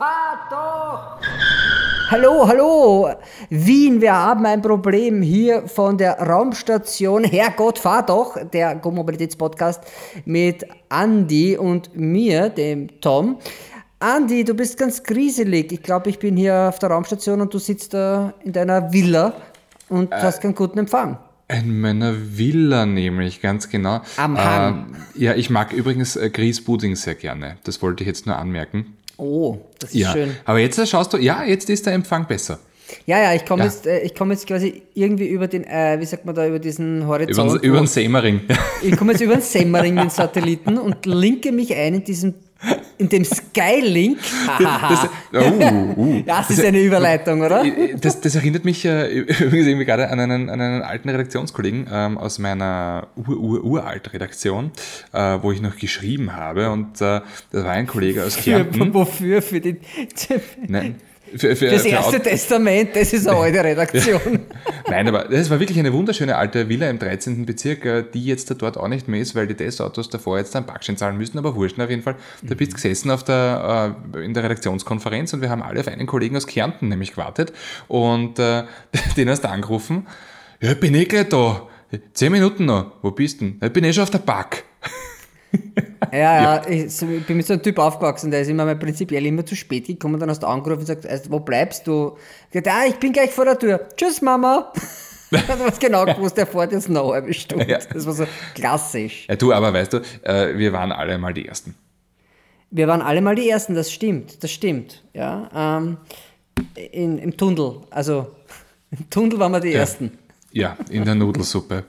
fahr doch! Hallo, hallo! Wien, wir haben ein Problem hier von der Raumstation Herrgott, fahr doch! Der Go-Mobilitäts-Podcast mit Andy und mir, dem Tom. Andy, du bist ganz grieselig. Ich glaube, ich bin hier auf der Raumstation und du sitzt da in deiner Villa und äh, hast keinen guten Empfang. In meiner Villa nämlich, ganz genau. Am Hang. Äh, ja, ich mag übrigens äh, Grießpudding sehr gerne. Das wollte ich jetzt nur anmerken. Oh, das ist ja. schön. Aber jetzt schaust du, ja, jetzt ist der Empfang besser. Ja, ja, ich komme ja. jetzt, äh, komm jetzt quasi irgendwie über den, äh, wie sagt man da, über diesen Horizont. Über, über den Semmering. Ich komme jetzt über den Semmering, den Satelliten, und linke mich ein in diesem in dem Skylink. das, oh, uh, das, das ist eine Überleitung, oder? Das, das erinnert mich äh, übrigens irgendwie gerade an einen, an einen alten Redaktionskollegen ähm, aus meiner ur-ur-uralt Redaktion, äh, wo ich noch geschrieben habe. Und äh, das war ein Kollege aus Kärnten. Wofür? Für den. Nein, für, für, das erste für Testament, das ist eine alte Redaktion. Nein, aber das war wirklich eine wunderschöne alte Villa im 13. Bezirk, äh, die jetzt dort auch nicht mehr ist, weil die Testautos davor jetzt einen Parkschein zahlen müssen, aber wurscht auf jeden Fall. Da bist du gesessen auf der, äh, in der Redaktionskonferenz und wir haben alle auf einen Kollegen aus Kärnten nämlich gewartet und äh, den hast du angerufen. Ja, ich bin eh gleich da. Zehn Minuten noch. Wo bist du denn? Ich bin eh schon auf der Park. Ja, ja, ich, bin mit so einem Typ aufgewachsen, der ist immer prinzipiell immer zu spät gekommen, dann hast du angerufen und also, wo bleibst du? Ich gesagt, ah, ich bin gleich vor der Tür. Tschüss, Mama. du hast genau gewusst, der fährt jetzt noch eine Stunde. Ja. Das war so klassisch. Ja, du, aber weißt du, äh, wir waren alle mal die Ersten. Wir waren alle mal die Ersten, das stimmt, das stimmt. Ja, ähm, in, Im Tunnel, also im Tunnel waren wir die ja. Ersten. Ja, in der Nudelsuppe.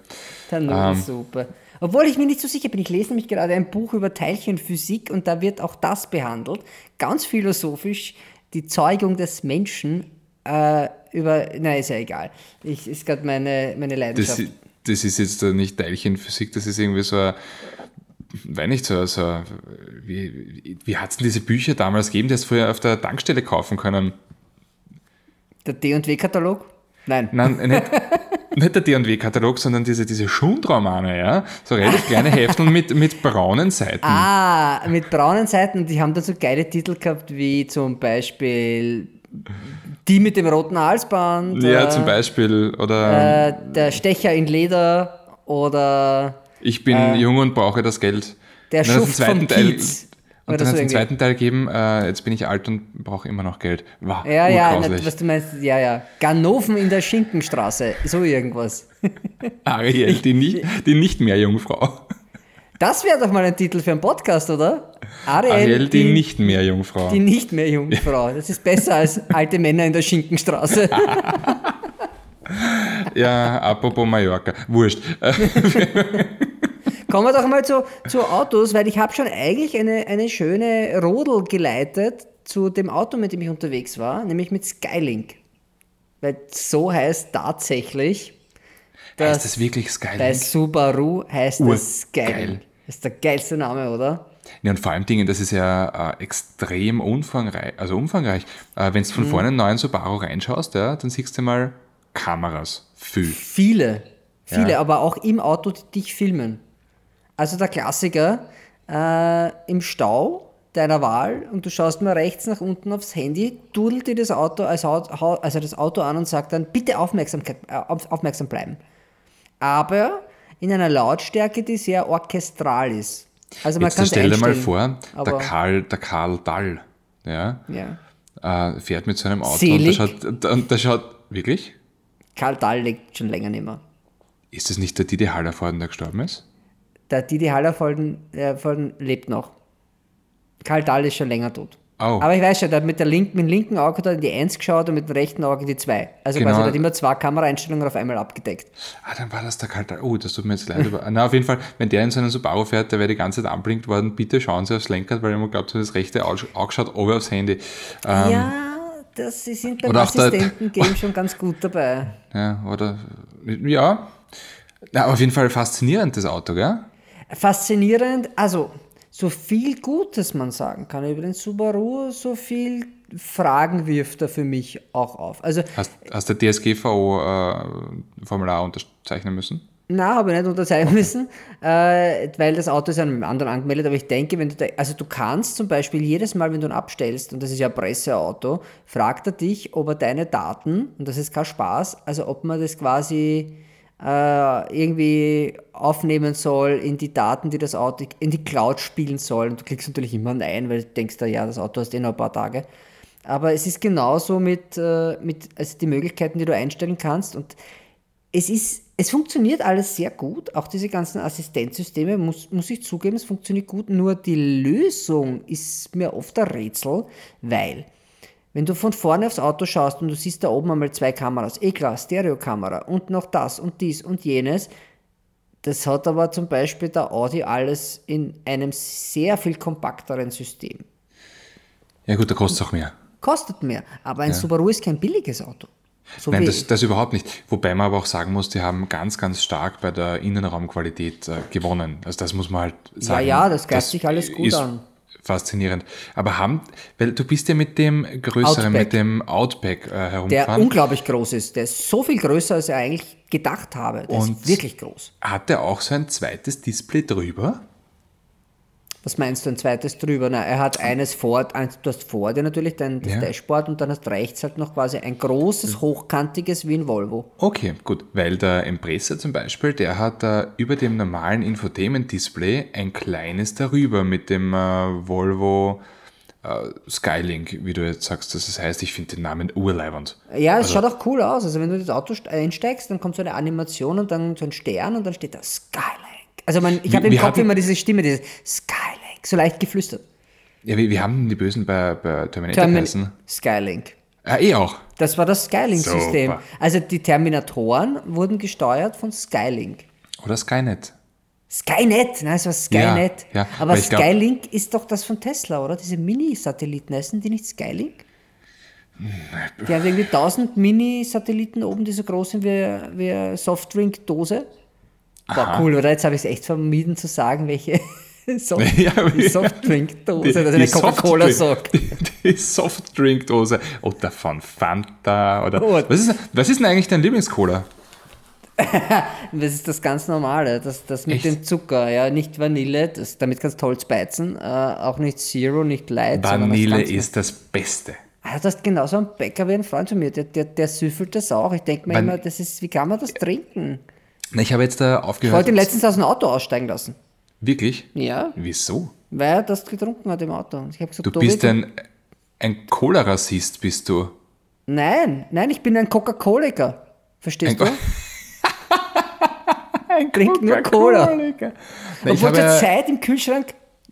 der Nudelsuppe. Ähm, obwohl ich mir nicht so sicher bin, ich lese nämlich gerade ein Buch über Teilchenphysik und da wird auch das behandelt, ganz philosophisch, die Zeugung des Menschen äh, über, na ist ja egal, ich, ist gerade meine, meine Leidenschaft. Das, das ist jetzt nicht Teilchenphysik, das ist irgendwie so ein weiß nicht, so, so wie, wie hat es denn diese Bücher damals gegeben, die hast du früher auf der Tankstelle kaufen können? Der D&W-Katalog? Nein. Nein, nicht, nicht der D&W-Katalog, sondern diese, diese Schundromane, ja? So relativ kleine Hefteln mit, mit braunen Seiten. Ah, mit braunen Seiten. Die haben dann so geile Titel gehabt, wie zum Beispiel die mit dem roten Halsband. Ja, äh, zum Beispiel. Oder äh, der Stecher in Leder oder Ich bin äh, jung und brauche das Geld. Der Schuft vom Kiez. Und dann hat es einen zweiten Teil gegeben, äh, jetzt bin ich alt und brauche immer noch Geld. Wow, ja, ja, nicht, was du meinst, ja, ja. Ganoven in der Schinkenstraße, so irgendwas. Ariel, die nicht, die nicht mehr Jungfrau. Das wäre doch mal ein Titel für einen Podcast, oder? Ariel, Ariel die, die, nicht mehr Jungfrau. Die nicht mehr Jungfrau. Das ist besser als alte Männer in der Schinkenstraße. ja, apropos Mallorca. Wurscht. Kommen wir doch mal zu, zu Autos, weil ich habe schon eigentlich eine, eine schöne Rodel geleitet zu dem Auto, mit dem ich unterwegs war, nämlich mit Skylink. Weil so heißt tatsächlich. Dass heißt das wirklich Skylink? Bei Subaru heißt Ur das Skylink. Geil. Das ist der geilste Name, oder? Ja, und vor allem Dingen, das ist ja äh, extrem umfangreich. Also umfangreich. Äh, Wenn du von mhm. vorne einen neuen Subaru reinschaust, ja, dann siehst du mal Kameras. Viel. Viele. Viele, ja. aber auch im Auto, die dich filmen. Also der Klassiker äh, im Stau deiner Wahl und du schaust mal rechts nach unten aufs Handy, dudelt dir das Auto, also, also das Auto an und sagt dann, bitte Aufmerksamkeit, äh, aufmerksam bleiben. Aber in einer Lautstärke, die sehr orchestral ist. Also man Jetzt stell dir mal vor, der Karl, der Karl Dall, ja, ja. Äh, fährt mit so einem Auto Selig. und der schaut, schaut, wirklich? Karl Dall lebt schon länger nicht mehr. Ist das nicht der Didi Hallervorden, der gestorben ist? Der Didi Hallerfolden äh, lebt noch. Karl Dahl ist schon länger tot. Oh. Aber ich weiß schon, der hat mit, der linken, mit dem linken Auge hat er in die 1 geschaut und mit dem rechten Auge die 2. Also genau. quasi hat immer zwei Kameraeinstellungen auf einmal abgedeckt. Ah, dann war das der Karl Dahl. Oh, das tut mir jetzt leid. Na, auf jeden Fall, wenn der in so einen Subaru fährt, der wäre die ganze Zeit anblinkt worden, bitte schauen Sie aufs Lenkrad, weil ich glaube, das rechte Auge schaut over aufs Handy. Ähm, ja, das, Sie sind beim Assistenten-Game schon ganz gut dabei. Ja, oder, ja. ja. auf jeden Fall faszinierend, das Auto, gell? Faszinierend, also so viel Gutes man sagen kann über den Subaru, so viel Fragen wirft er für mich auch auf. Also, hast, hast du DSGVO äh, unterzeichnen müssen? Na, habe ich nicht unterzeichnen müssen, äh, weil das Auto ist an einem anderen angemeldet. Aber ich denke, wenn du da, also du kannst zum Beispiel jedes Mal, wenn du ihn abstellst, und das ist ja ein Presseauto, fragt er dich, ob er deine Daten, und das ist kein Spaß, also ob man das quasi irgendwie aufnehmen soll in die Daten, die das Auto in die Cloud spielen soll. Und du klickst natürlich immer Nein, weil du denkst da, ja, das Auto hast eh noch ein paar Tage. Aber es ist genauso mit, äh, mit also die Möglichkeiten, die du einstellen kannst. Und es ist, es funktioniert alles sehr gut. Auch diese ganzen Assistenzsysteme, muss, muss ich zugeben, es funktioniert gut. Nur die Lösung ist mir oft ein Rätsel, weil wenn du von vorne aufs Auto schaust und du siehst da oben einmal zwei Kameras, eh klar, Stereokamera und noch das und dies und jenes, das hat aber zum Beispiel der Audi alles in einem sehr viel kompakteren System. Ja gut, da kostet es auch mehr. Kostet mehr, aber ein Ja. Subaru ist kein billiges Auto. So Nein, das, das überhaupt nicht. Wobei man aber auch sagen muss, die haben ganz, ganz stark bei der Innenraumqualität äh, gewonnen. Also das muss man halt sagen. ja, das greift sich alles gut an. Faszinierend. Aber haben, weil du bist ja mit dem größeren, Outback. mit dem Outback äh, der herumgefahren. unglaublich groß ist. Der ist so viel größer, als ich eigentlich gedacht habe. Der Und- ist wirklich groß. Hat der auch so ein zweites Display drüber? Was meinst du, ein zweites drüber? Na, er hat eines vor, du hast vor dir natürlich dein das Ja. Dashboard und dann hast rechts halt noch quasi ein großes, hochkantiges wie ein Volvo. Okay, gut, weil der Impreza zum Beispiel, der hat äh, über dem normalen Infotainment-Display ein kleines darüber mit dem äh, Volvo äh, Skylink, wie du jetzt sagst, dass es heißt. Ich finde den Namen urleibend. Ja, es Also- schaut auch cool aus. Also wenn du das Auto st- einsteigst, dann kommt so eine Animation und dann so ein Stern und dann steht da Skylink. Also man, ich habe im Kopf hatten- immer diese Stimme, dieses Skylink, so leicht geflüstert. Ja, wie, wie haben die Bösen bei, bei Terminator Termin heißen? Skylink. Ah, eh auch. Das war das Skylink-System. Also die Terminatoren wurden gesteuert von Skylink. Oder Skynet. Skynet, nein, es war Skynet. Ja, ja, Aber ich glaub- Skylink ist doch das von Tesla, oder? Diese Mini-Satelliten, heißen die nicht Skylink? Die haben irgendwie 1000 Mini-Satelliten oben, die so groß sind wie, wie eine Softdrink-Dose. Boah, cool, oder? Jetzt habe ich es echt vermieden zu sagen, welche Soft Ja, Softdrink-Dose, die eine Coca-Cola sagt. Die, die Softdrinkdose. Oder von Fanta. Oder, Oh. was, ist, was ist denn eigentlich dein Lieblingscola? Das ist das ganz Normale, das, das mit Echt? dem Zucker, ja, nicht Vanille, das, damit kannst du Holz beizen, äh, auch nicht Zero, nicht Light. Vanille ist das Beste. Ah, das ist genauso ein Bäcker wie ein Freund von mir, der, der, der süffelt das auch. Ich denke mir Van- immer, das ist, wie kann man das trinken? Na, Ich habe jetzt da Ich aufgehört. wollte ihn letztens aus dem Auto aussteigen lassen. Wirklich? Ja, Wieso? weil er das getrunken hat im Auto. Ich habe gesagt, Du bist ein, ein Cola-Rassist, bist du. Nein, nein, ich bin ein Coca-Coliker. Verstehst Ein du? Co- Trink nur Cola. Ich Obwohl habe, zur ja- Zeit im Kühlschrank.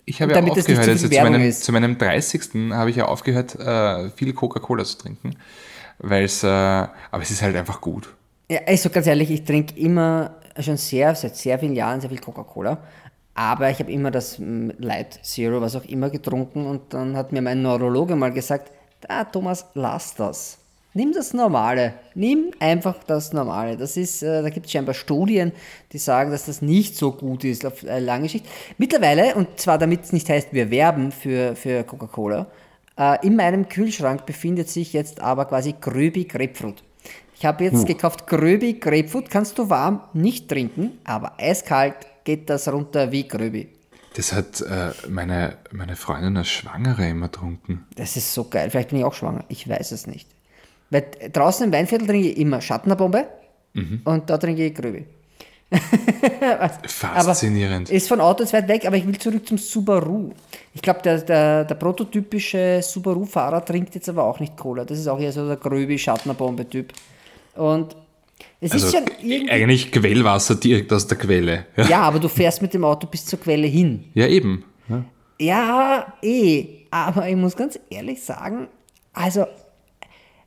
ich habe ja aufgehört, zu also zu, meinem, zu meinem 30. habe ich ja aufgehört, äh, viel Coca-Cola zu trinken. Weil es, äh, aber es ist halt einfach gut. Ja, also ganz ehrlich, ich trinke immer schon sehr, seit sehr vielen Jahren sehr viel Coca-Cola. Aber ich habe immer das mm, Light Zero, was auch immer, getrunken. Und dann hat mir mein Neurologe mal gesagt, ah, Thomas, lass das. Nimm das Normale. Nimm einfach das Normale. Das ist, äh, da gibt es scheinbar Studien, die sagen, dass das nicht so gut ist auf äh, lange Sicht. Mittlerweile, und zwar damit es nicht heißt, wir werben für, für Coca-Cola, äh, in meinem Kühlschrank befindet sich jetzt aber quasi Gröbi Grapefruit. Ich habe jetzt gekauft Gröbi Grapefruit, kannst du warm nicht trinken, aber eiskalt geht das runter wie Gröbi. Das hat äh, meine, meine Freundin als Schwangere immer getrunken. Das ist so geil. Vielleicht bin ich auch schwanger. Ich weiß es nicht. Weil draußen im Weinviertel trinke ich immer Schattenbombe und da trinke ich Gröbi. Faszinierend. Ist von Autos weit weg, aber ich will zurück zum Subaru. Ich glaube, der, der, der prototypische Subaru-Fahrer trinkt jetzt aber auch nicht Cola. Das ist auch eher so der gröbi Schattenbombe-Typ. Und es ist also schon irgendwie. eigentlich Quellwasser direkt aus der Quelle. Ja, Ja, aber du fährst mit dem Auto bis zur Quelle hin. ja eben. Ja. Ja, eh. Aber ich muss ganz ehrlich sagen, also,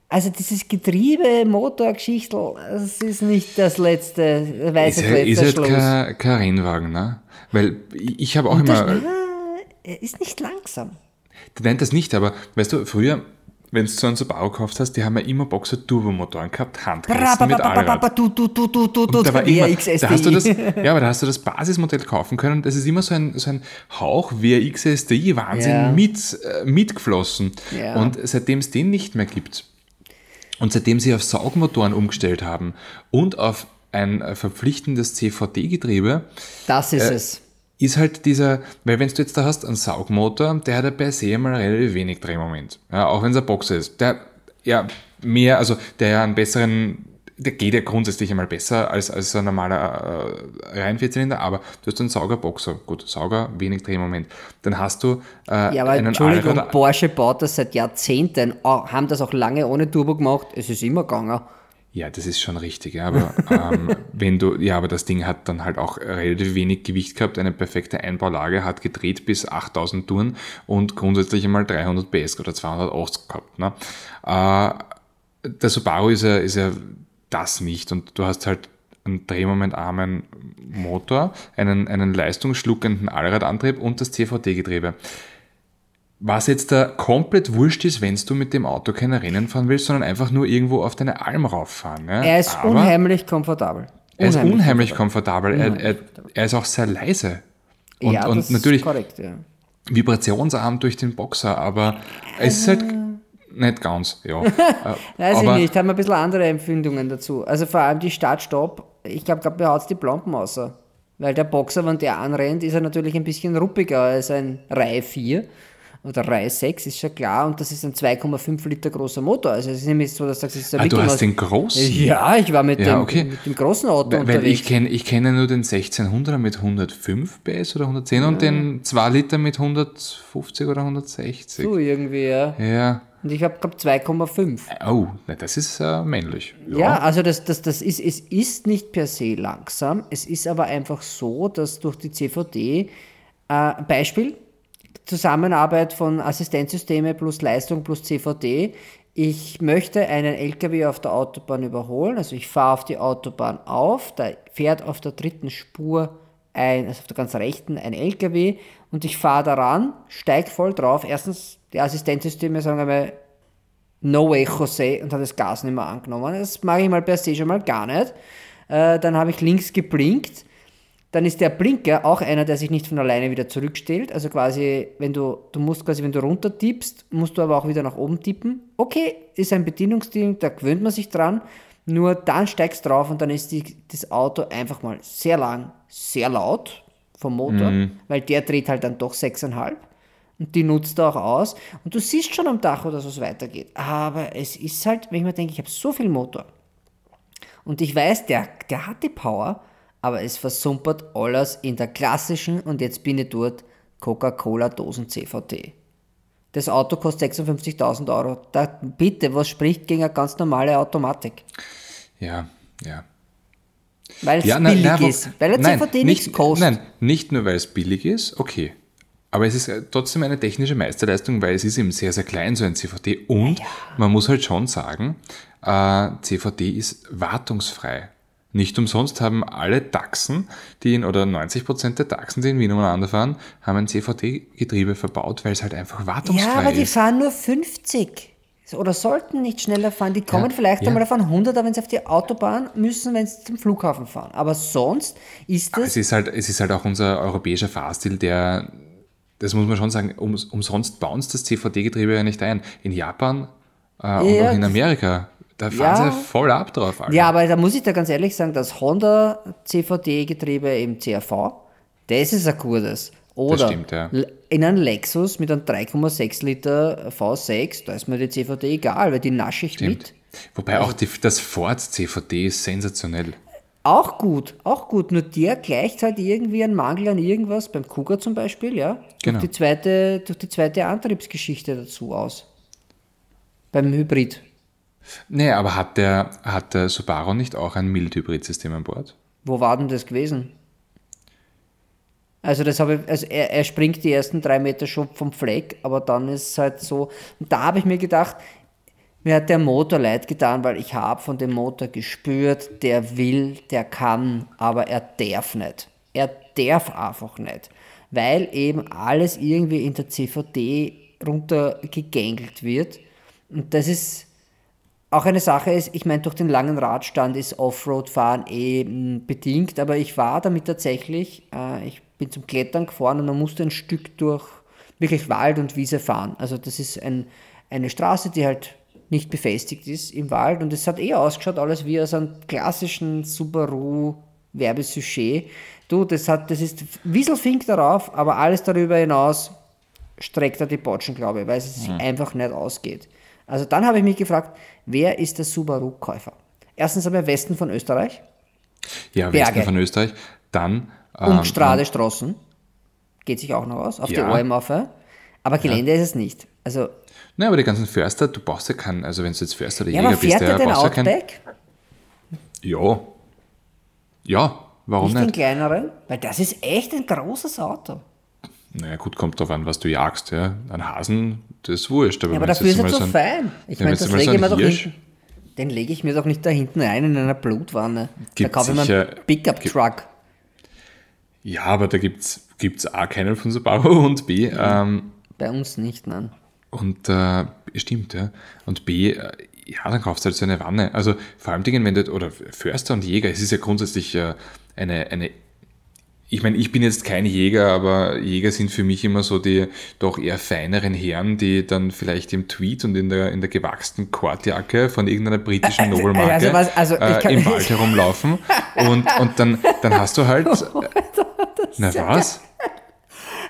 also dieses Getriebe, Motorgeschichtel, das ist nicht das letzte, weiß Ist, das ja, letzte ist halt kein, Rennwagen, ne? Weil ich habe auch Das- immer, Ah, er ist nicht langsam. der nennt das nicht, aber weißt du, früher, wenn du so einen Subaru gekauft hast, die haben ja immer Boxer Turbomotoren gehabt, Handgreifsen mit Allrad. Du, du, du, du, du, du, Da war immer, da hast du das, ja, aber da hast du das Basismodell kaufen können. Das ist immer so ein, so ein Hauch WRX STI Wahnsinn Ja. mit, äh, mitgeflossen. Ja. Und seitdem es den nicht mehr gibt und seitdem sie auf Saugmotoren umgestellt haben und auf ein äh, verpflichtendes CVT-Getriebe Das ist Äh, es. Ist halt dieser, weil wenn du jetzt da hast einen Saugmotor, der hat ja per se mal relativ wenig Drehmoment. Ja, auch wenn es ein Boxer ist. Der ja mehr, also der ja einen besseren, der geht ja grundsätzlich einmal besser als, als ein normaler äh, Reihenvierzylinder, aber du hast einen Saugerboxer, gut, Sauger, wenig Drehmoment. Dann hast du äh, Ja, aber einen Entschuldigung, Porsche baut das seit Jahrzehnten, auch- haben das auch lange ohne Turbo gemacht, es ist immer gegangen. Ja, das ist schon richtig, aber ähm, wenn du, ja, aber das Ding hat dann halt auch relativ wenig Gewicht gehabt, eine perfekte Einbaulage, hat gedreht bis 8000 Touren und grundsätzlich einmal 300 PS oder 280 gehabt. Ne? Äh, der Subaru ist ja, ist ja das nicht und du hast halt einen drehmomentarmen Motor, einen, einen leistungsschluckenden Allradantrieb und das CVT-Getriebe. Was jetzt da komplett wurscht ist, wenn du mit dem Auto keine Rennen fahren willst, sondern einfach nur irgendwo auf deine Alm rauffahren. Ne? Er ist Aber unheimlich komfortabel. er ist unheimlich komfortabel. Er, er, er ist auch sehr leise. Und, ja, und das natürlich ist korrekt, ja. vibrationsarm durch den Boxer, aber es ist halt nicht ganz, ja. Äh, Weiß aber, ich nicht, haben ein bisschen andere Empfindungen dazu. Also vor allem die Start-Stopp, ich glaube, glaub, mir haut die Plomben aus. Weil der Boxer, wenn der anrennt, ist er natürlich ein bisschen ruppiger als ein Reihe 4 oder Reihe 6, ist schon klar. Und das ist ein 2,5 Liter großer Motor. Also es ist nämlich so, dass du sagst, es ist ein Ah, du hast den großen? Ja, ich war mit, Ja, dem, okay. mit dem großen Auto Weil unterwegs. ich kenne ich kenne nur den 1600er mit 105 PS oder 110 und den 2 Liter mit 150 oder 160. so irgendwie, ja. Ja. Und ich habe gehabt 2,5. Oh, das ist äh, männlich. Ja, also das, das, das ist, es ist nicht per se langsam, es ist aber einfach so, dass durch die CVD, äh, Beispiel, Zusammenarbeit von Assistenzsysteme plus Leistung plus CVD, ich möchte einen LKW auf der Autobahn überholen, also ich fahre auf die Autobahn auf, da fährt auf der dritten Spur ein, also auf der ganz rechten ein LKW und ich fahre daran, steig voll drauf. Erstens, die Assistenzsysteme sagen einmal, No way, José, und hat das Gas nicht mehr angenommen. Das mache ich mal per se schon mal gar nicht. Äh, dann habe ich links geblinkt. Dann ist der Blinker auch einer, der sich nicht von alleine wieder zurückstellt. Also quasi, wenn du, du musst quasi, wenn du runter tippst, musst du aber auch wieder nach oben tippen. Okay, ist ein Bedienungsding, da gewöhnt man sich dran. Nur dann steigst du drauf und dann ist die, das Auto einfach mal sehr lang, sehr laut vom Motor, weil der dreht halt dann doch 6,5 und die nutzt er auch aus. Und du siehst schon am Dach, dass es weitergeht. Aber es ist halt, wenn ich mir denke, ich habe so viel Motor und ich weiß, der, der hat die Power, aber es versumpert alles in der klassischen, und jetzt bin ich dort, Coca-Cola-Dosen CVT. Das Auto kostet 56.000 Euro. Da, bitte, was spricht gegen eine ganz normale Automatik? Ja, ja. Weil es Ja, na- billig na, wo- ist. Weil der nein, CVT nicht, nichts kostet. Nein, nicht nur weil es billig ist, okay. Aber es ist äh, trotzdem eine technische Meisterleistung, weil es ist eben sehr, sehr klein, so ein CVT. Und man muss halt schon sagen, äh, CVT ist wartungsfrei. Nicht umsonst haben alle Taxen, die in, oder 90% der Taxen, die in Wien umeinander fahren, haben ein CVT-Getriebe verbaut, weil es halt einfach wartungsfrei Ja, aber die ist. fahren nur 50. Oder sollten nicht schneller fahren. Die kommen Ja, vielleicht ja. einmal auf einen 100er, wenn sie auf die Autobahn müssen, wenn sie zum Flughafen fahren. Aber sonst ist Es das. ist halt, es ist halt auch unser europäischer Fahrstil, der, das muss man schon sagen, um, umsonst bauen sie das CVT-Getriebe ja nicht ein. In Japan äh, und Ja. auch in Amerika, da fahren Ja. sie voll ab drauf. Alter. Ja, aber da muss ich da ganz ehrlich sagen, das Honda CVT-Getriebe im CRV, das ist ein gutes. Oder stimmt, ja. In einem Lexus mit einem 3,6 Liter V6, da ist mir die CVT egal, weil die nasche ich mit. Wobei auch die, das Ford CVT ist sensationell. Auch gut, auch gut. Nur der gleicht halt irgendwie einen Mangel an irgendwas, beim Kuga zum Beispiel, ja, Genau. durch, die zweite, durch die zweite Antriebsgeschichte dazu aus. Beim Hybrid. Nee, aber hat der, hat der Subaru nicht auch ein Mild-Hybrid-System an Bord? Wo war denn das gewesen? Also das habe ich, also er, er springt die ersten drei Meter schon vom Fleck, aber dann ist es halt so. Und da habe ich mir gedacht, mir hat der Motor leid getan, weil ich habe von dem Motor gespürt, der will, der kann, aber er darf nicht. Er darf einfach nicht. Weil eben alles irgendwie in der CVD runtergegängelt wird. Und das ist auch eine Sache ist, ich meine, durch den langen Radstand ist Offroad-Fahren eh mm, bedingt, aber ich war damit tatsächlich, äh, ich bin zum Klettern gefahren und man musste ein Stück durch wirklich Wald und Wiese fahren. Also das ist ein, eine Straße, die halt nicht befestigt ist im Wald und es hat eher ausgeschaut, alles wie aus einem klassischen Subaru Werbesujet. Du, das hat, das ist Wieselfink darauf, aber alles darüber hinaus streckt er die Botschen, glaube ich, weil es sich einfach nicht ausgeht. Also dann habe ich mich gefragt, wer ist der Subaru-Käufer? Erstens einmal Westen von Österreich, Ja, Berge. Westen von Österreich. Dann und Strade Straßen. Geht sich auch noch aus, auf die Ja. Auf. ja. Aber Gelände ist es nicht. Also, Nein, aber die ganzen Förster, du brauchst ja keinen, also wenn du jetzt Förster oder ja, Jäger bist, er den brauchst ja keinen. Outback? Ja. Ja, warum Nicht den nicht? kleineren? Weil das ist echt ein großes Auto. Naja, gut, kommt drauf an, was du jagst, ja. Ein Hasen, das ist wurscht. Aber, Ja, aber dafür ist mal so ein- fein. Ich meine, das lege ich mir doch hinten. Den lege ich mir doch nicht da hinten rein in einer Blutwanne. da Gibt kaufe ich mir einen Pickup-Truck. Ja, aber da gibt es A, keinen von Subaru und B, Mhm. ähm, Bei uns nicht, nein. Und äh, stimmt, ja. Und B, äh, ja, dann kaufst du halt so eine Wanne. Also vor allem Dingen, wenn du, oder Förster und Jäger, es ist ja grundsätzlich äh, eine, eine, ich meine, ich bin jetzt kein Jäger, aber Jäger sind für mich immer so die doch eher feineren Herren, die dann vielleicht im Tweet und in der, in der gewachsenen Kordjacke von irgendeiner britischen Nobelmarke also was- also äh, im Wald herumlaufen. Und, und dann, dann hast du halt, na was?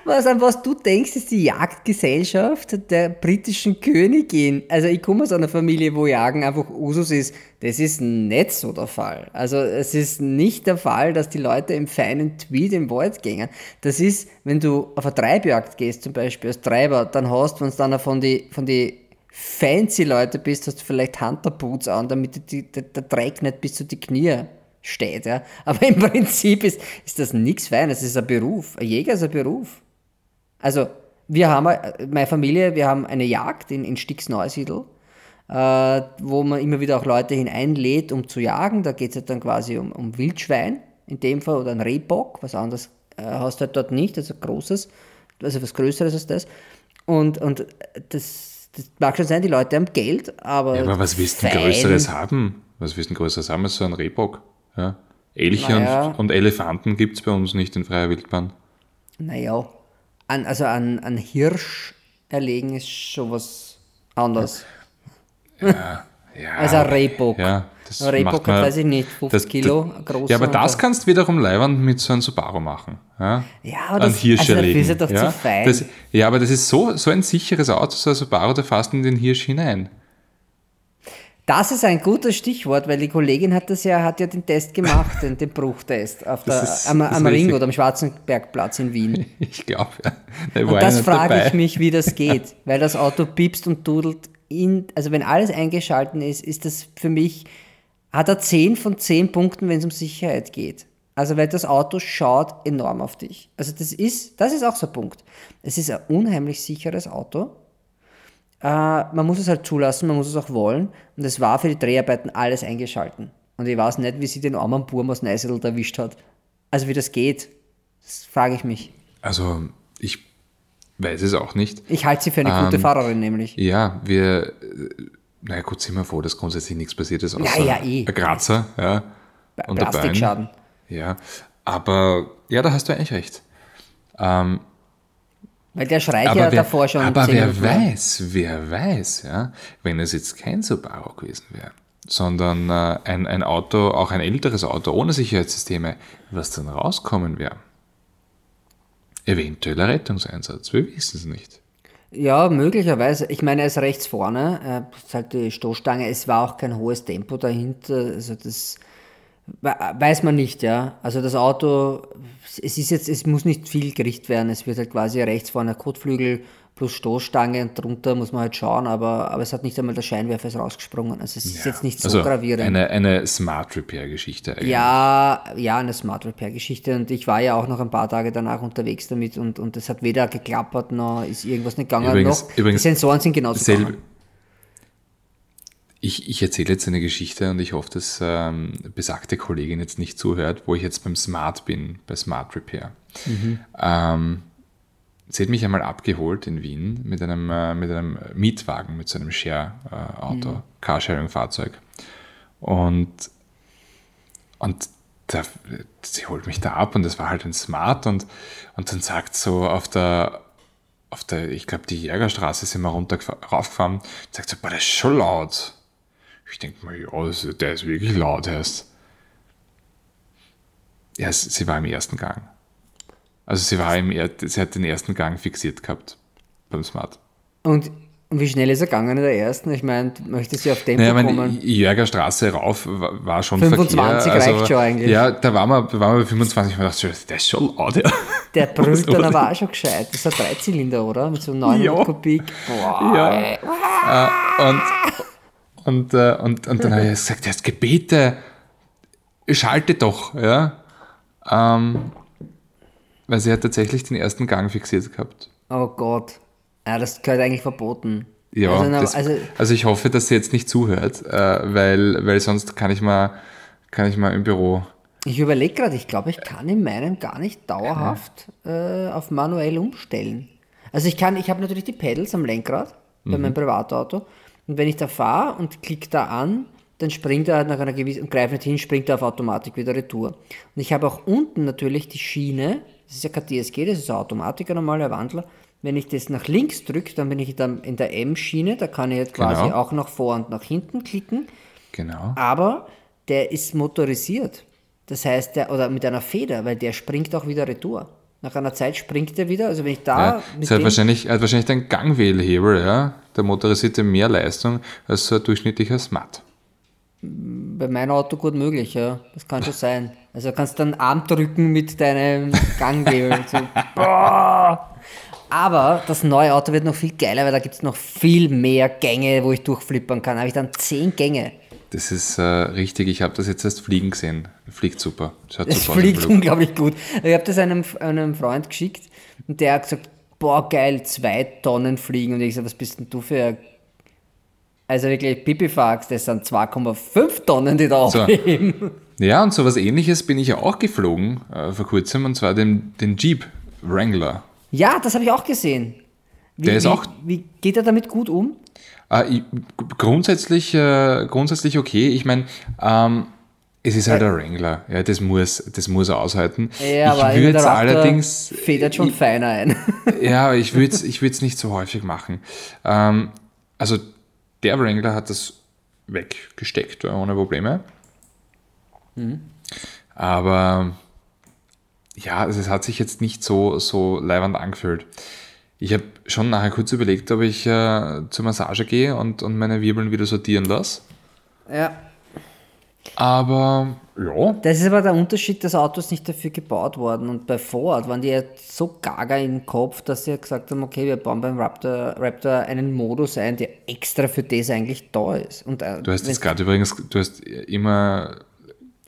Was, an was du denkst, ist die Jagdgesellschaft der britischen Königin. Also ich komme aus einer Familie, wo Jagen einfach Usus ist. Das ist nicht so der Fall. Also es ist nicht der Fall, dass die Leute im feinen Tweed im Wald gehen. Das ist, wenn du auf eine Treibjagd gehst, zum Beispiel als Treiber, dann hast, wenn es dann von die, von die fancy Leute bist, hast du vielleicht Hunterboots an, damit die, der, der Dreck nicht bis zu die Knie steht. Ja? Aber im Prinzip ist, ist das nichts Feines. Es ist ein Beruf. Ein Jäger ist ein Beruf. Also, wir haben, äh, meine Familie, wir haben eine Jagd in, in Stix-Neusiedl, äh, wo man immer wieder auch Leute hineinlädt, um zu jagen. Da geht es halt dann quasi um, um Wildschwein, in dem Fall, oder ein Rehbock, was anderes äh, hast du halt dort nicht, also großes, also was Größeres als das. Und, und das, das mag schon sein, die Leute haben Geld, aber. Ja, aber was willst du Größeres haben? Was willst du Größeres haben als so ein Rehbock? Ja? Elche Naja. und, und Elefanten gibt es bei uns nicht in freier Wildbahn. Naja, an, also an, an Hirsch erlegen ist schon was anderes. Ja, Also ein Rehbock. Ja, das Ein Rehbock hat, weiß ich nicht, 50 das- Kilo, das- großer. Ja, aber das kannst du wiederum leibend mit so einem Subaru machen. Ja, Ja, aber An das- Hirsch also erlegen. ist doch ja? zu fein. Das, ja, aber das ist so, so ein sicheres Auto, so ein Subaru, da fährst du in den Hirsch hinein. Das ist ein gutes Stichwort, weil die Kollegin hat das ja, hat ja den Test gemacht, den, den Bruchtest auf der, ist- am, am Ring oder am Schwarzenbergplatz in Wien. Ich glaube, ja. Da Und das frage ich mich, wie das geht, weil das Auto piepst und dudelt. In, also wenn alles eingeschalten ist, ist das für mich, hat er 10 von 10 Punkten, wenn es um Sicherheit geht. Also weil das Auto schaut enorm auf dich. Also das ist, das ist auch so ein Punkt. Es ist ein unheimlich sicheres Auto. Äh, man muss es halt zulassen, man muss es auch wollen. Und es war für die Dreharbeiten alles eingeschalten. Und ich weiß nicht, wie sie den armen Burm aus Neusiedl erwischt hat. Also wie das geht, das frage ich mich. Also, ich weiß es auch nicht. Ich halte sie für eine gute Ähm, Fahrerin nämlich. Ja, wir, äh, naja gut, sind wir froh, dass grundsätzlich nichts passiert ist, außer ja, eh. ein Kratzer, ja. und. Plastikschaden. Ja, aber ja, da hast du eigentlich recht. Ähm, Weil der schreit aber ja wer, davor schon. aber wer Minuten lang. weiß, wer weiß, ja, wenn es jetzt kein Subaru gewesen wäre, sondern äh, ein, ein Auto, auch ein älteres Auto ohne Sicherheitssysteme, was dann rauskommen wäre. Eventueller Rettungseinsatz, wir wissen es nicht. Ja, möglicherweise. Ich meine, er ist rechts vorne. Er ist halt die Stoßstange. Es war auch kein hohes Tempo dahinter. Also das weiß man nicht, ja. Also das Auto, es ist jetzt, es muss nicht viel gerichtet werden. Es wird halt quasi rechts vorne Kotflügel plus Stoßstange und drunter muss man halt schauen, aber, aber es hat nicht einmal der Scheinwerfer ist rausgesprungen. Also es ist jetzt nicht so also gravierend. Eine, eine Smart Repair-Geschichte eigentlich. Ja, ja, eine Smart Repair Geschichte und ich war ja auch noch ein paar Tage danach unterwegs damit und, und es hat weder geklappert noch ist irgendwas nicht gegangen Übrigens- noch. übrigens- die Sensoren sind genauso Selb gegangen. Ich, ich erzähle jetzt eine Geschichte und ich hoffe, dass ähm, besagte Kollegin jetzt nicht zuhört, wo ich jetzt beim Smart bin, bei Smart Repair. Ähm, sie hat mich einmal abgeholt in Wien mit einem, äh, mit einem Mietwagen, mit so einem Share-Auto, Carsharing-Fahrzeug. Und, und da, sie holt mich da ab und es war halt ein Smart und, und dann sagt so auf der, auf der, ich glaube, die Jägerstraße sind wir runter raufgefahren. Sagt so, boah, das ist schon laut. Ich denke mal, ja, das, der ist wirklich laut heißt. Ja, sie war im ersten Gang. Also sie war im, sie hat den ersten Gang fixiert gehabt beim Smart. Und wie schnell ist er gegangen in der ersten? Ich meine, möchte sie auf Tempo naja, kommen? Jörgerstraße rauf war schon 25 Verkehr. reicht also, schon eigentlich. Ja, da waren wir, waren wir bei 25 und dachte, der ist schon laut. Ja. Der brüllt dann aber auch schon gescheit. Das ist ein Dreizylinder, oder? Mit so 900 ja. Kubik. Boah, ja. Äh, und, und, äh, und, und dann habe ich gesagt, das Gebete, schalte doch. Ja. Ähm, weil sie hat tatsächlich den ersten Gang fixiert gehabt. Oh Gott. Ja, das gehört eigentlich verboten. Ja, also, das, also, also, ich hoffe, dass sie jetzt nicht zuhört, äh, weil, weil sonst kann ich mal, kann ich mal im Büro. Ich überlege gerade, ich glaube, ich kann in meinem gar nicht dauerhaft äh, auf manuell umstellen. Also ich kann, ich habe natürlich die Pedals am Lenkrad bei mhm. meinem Privatauto und wenn ich da fahre und klicke da an, dann springt er nach einer gewissen, und greife nicht hin, springt er auf Automatik wieder retour. Und ich habe auch unten natürlich die Schiene, das ist ja kein DSG, das ist ein Automatiker, normaler Wandler, wenn ich das nach links drücke, dann bin ich dann in der M-Schiene, da kann ich jetzt quasi genau. auch nach vor und nach hinten klicken. Genau. Aber der ist motorisiert. Das heißt, der, oder mit einer Feder, weil der springt auch wieder retour. Nach einer Zeit springt er wieder. Also wenn ich da. Ja, mit hat wahrscheinlich, er hat wahrscheinlich einen Gangwählhebel, ja. Der motorisierte mehr Leistung als so ein durchschnittlicher Smart. Bei meinem Auto gut möglich, ja. Das kann schon sein. Also du kannst dann Arm drücken mit deinem Gangwähl. so. Aber das neue Auto wird noch viel geiler, weil da gibt es noch viel mehr Gänge, wo ich durchflippern kann. Da habe ich dann zehn Gänge. Das ist äh, richtig, ich habe das jetzt erst fliegen gesehen. Fliegt super. Das, das fliegt unglaublich gut. Ich habe das einem, einem Freund geschickt und der hat gesagt, boah geil, zwei Tonnen fliegen. Und ich gesagt, was bist denn du für also wirklich Pipifax, das sind 2,5 Tonnen, die da aufheben. So. Ja, und so was ähnliches bin ich ja auch geflogen äh, vor kurzem, und zwar den, den Jeep Wrangler. Ja, das habe ich auch gesehen. Wie, Der ist wie, auch. Wie geht er damit gut um? Äh, grundsätzlich, äh, grundsätzlich okay. Ich meine, ähm, es ist halt ein Wrangler. Ja, das muss, das muss er aushalten. Ja, ich würde es allerdings. Federt schon ich, feiner ein. ja, ich würde es ich nicht so häufig machen. Ähm, also, der Wrangler hat das weggesteckt, ohne Probleme. Mhm. Aber ja, also es hat sich jetzt nicht so, so leibend angefühlt. Ich habe schon nachher kurz überlegt, ob ich äh, zur Massage gehe und, und meine Wirbeln wieder sortieren lasse. Ja. Aber ja. Das ist aber der Unterschied, das Auto ist nicht dafür gebaut worden. Und bei Ford waren die ja so gaga im Kopf, dass sie gesagt haben, okay, wir bauen beim Raptor, Raptor einen Modus ein, der extra für das eigentlich da ist. Und, äh, du hast jetzt gerade übrigens, du hast immer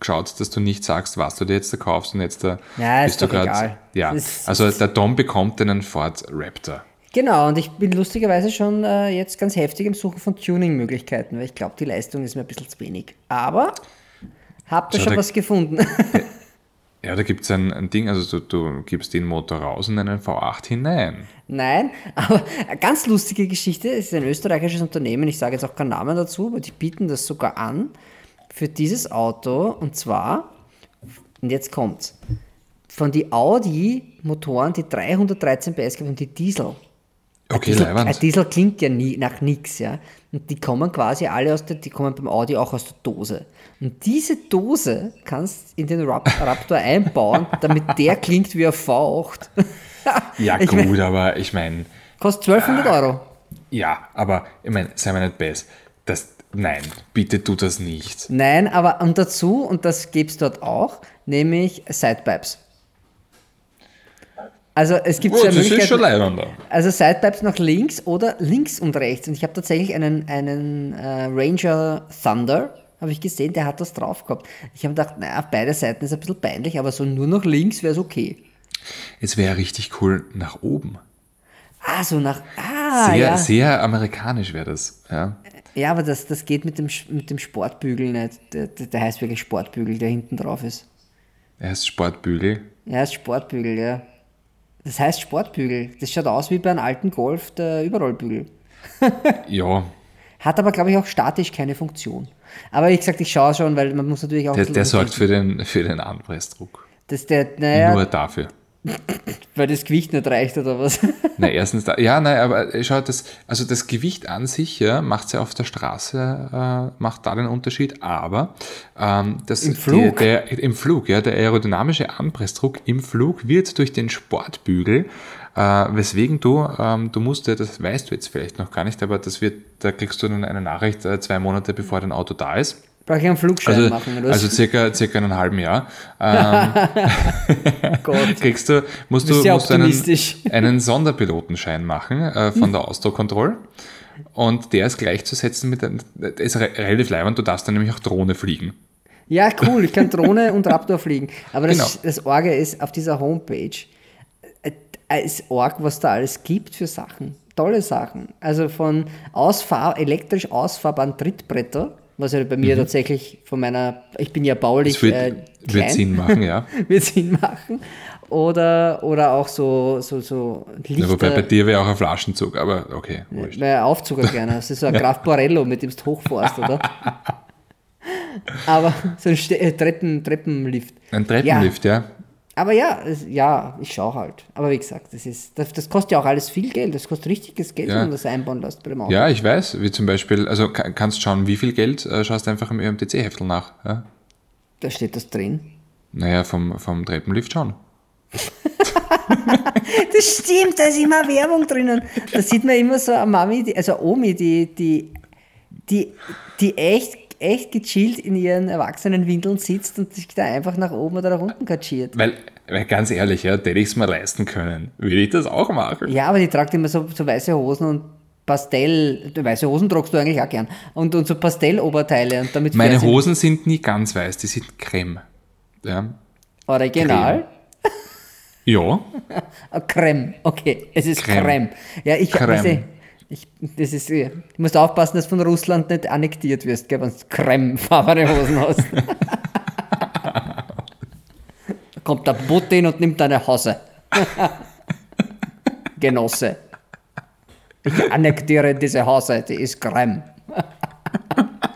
geschaut, dass du nicht sagst, was du dir jetzt da kaufst und jetzt da ja, bist du gerade. Ja, also der Dom bekommt einen Ford Raptor. Genau, und ich bin lustigerweise schon äh, jetzt ganz heftig im Suchen von Tuning-Möglichkeiten, weil ich glaube, die Leistung ist mir ein bisschen zu wenig. Aber habt ihr schon da, was gefunden? ja, da gibt es ein, ein, Ding, also du, du, gibst den Motor raus in einen V8 hinein. Nein, aber eine ganz lustige Geschichte, es ist ein österreichisches Unternehmen, ich sage jetzt auch keinen Namen dazu, aber die bieten das sogar an für dieses Auto und zwar, und jetzt kommt's, von die Audi-Motoren, die 313 PS und die Diesel. Okay, Diesel, ein Diesel klingt ja nie nach nichts, ja. Und die kommen quasi alle aus der, die kommen beim Audi auch aus der Dose. Und diese Dose kannst in den Raptor einbauen, damit der klingt wie ein V8. ja, gut, mein, aber ich meine. Kostet 1200 äh, Euro. Ja, aber ich meine, sei mir nicht best. Das, Nein, bitte tu das nicht. Nein, aber und dazu, und das gibt es dort auch, nämlich Sidepipes. Also es gibt oh, zwei das ist schon leibender. Also Sidepipes nach links oder links und rechts. Und ich habe tatsächlich einen, einen äh, Ranger Thunder, habe ich gesehen, der hat das drauf gehabt. Ich habe gedacht, naja, auf beide Seiten ist ein bisschen peinlich, aber so nur nach links wäre es okay. Es wäre richtig cool nach oben. Ah, so nach. Ah, sehr, ja. sehr amerikanisch wäre das. Ja. Ja, aber das, das geht mit dem, mit dem Sportbügel nicht. Der, der heißt wirklich Sportbügel, der hinten drauf ist. Er heißt Sportbügel? Er heißt Sportbügel, ja. Das heißt Sportbügel. Das schaut aus wie bei einem alten Golf der Überrollbügel. ja. Hat aber, glaube ich, auch statisch keine Funktion. Aber wie gesagt, ich schaue schon, weil man muss natürlich auch. Der, der sorgt für den, für den Anpressdruck. Das der, naja, Nur dafür. Weil das Gewicht nicht reicht oder was? Na, erstens, da, ja, nein, aber schau, das, also das Gewicht an sich ja, macht ja auf der Straße, äh, macht da den Unterschied, aber ähm, das, Im Flug? Die, der, Im Flug, ja, der aerodynamische Anpressdruck im Flug wird durch den Sportbügel, äh, weswegen du, ähm, du musst ja, das weißt du jetzt vielleicht noch gar nicht, aber das wird, da kriegst du dann eine Nachricht äh, zwei Monate bevor dein Auto da ist. Brauche ich einen Flugschein Also, machen oder also circa, circa einen halben Jahr. Ähm, Gott. kriegst du, musst Du musst einen, einen Sonderpilotenschein machen äh, von der Ausdruckkontrolle. Und der ist gleichzusetzen mit, einem- der ist re relativ leibend, du darfst dann nämlich auch Drohne fliegen. Ja, cool, ich kann Drohne und Raptor fliegen. Aber das, Genau. das Orge ist auf dieser Homepage, äh, äh, ist Org, was da alles gibt für Sachen. Tolle Sachen. Also von Ausfahr elektrisch ausfahrbaren Trittbretter, was ja bei mir tatsächlich von meiner, ich bin ja baulich Das wird, äh, wird Sinn machen, ja. wird Sinn machen. Oder, oder auch so, so, so ja wobei bei Lichter, dir wäre auch ein Flaschenzug, aber okay, wurscht. Aufzug auch gerne. Das ist so ein Graf Borello, mit dem du hochfährst, oder? Aber so ein äh, Treppen, Treppenlift. Ein Treppenlift, ja. Aber ja, es, ja, ich schaue halt. Aber wie gesagt, das, ist, das, das kostet ja auch alles viel Geld. Das kostet richtiges Geld, Ja. wenn man das einbauen lässt bei dem Auto. Ja, ich weiß, wie zum Beispiel, also ka- kannst schauen, wie viel Geld, äh, schaust einfach im ÖMTC-Heftel nach. Ja? Da steht das drin. Naja, vom, vom Treppenlift schon. Das stimmt, da ist immer Werbung drinnen. Da sieht man immer so eine Mami, also eine Omi, die, die, die, die echt, echt gechillt in ihren erwachsenen Windeln sitzt und sich da einfach nach oben oder nach unten katschiert. Weil, weil ganz ehrlich, ja, hätte ich es mir leisten können, würde ich das auch machen. Ja, aber die tragt immer so, so weiße Hosen und Pastell, weiße Hosen tragst du eigentlich auch gern. Und, und so Pastelloberteile. Und damit Meine Hosen sind nie ganz weiß, die sind Creme. Ja. Original. Ja, Ah, Creme, okay, es ist Creme. Creme. Ja, ich, Creme. weißt du, ich, das ist, äh, du musst aufpassen, dass du von Russland nicht annektiert wirst, wenn du cremefarbene Hosen hast. Da kommt der Putin und nimmt deine Hose. Genosse. Ich annektiere diese Hose, die ist Creme.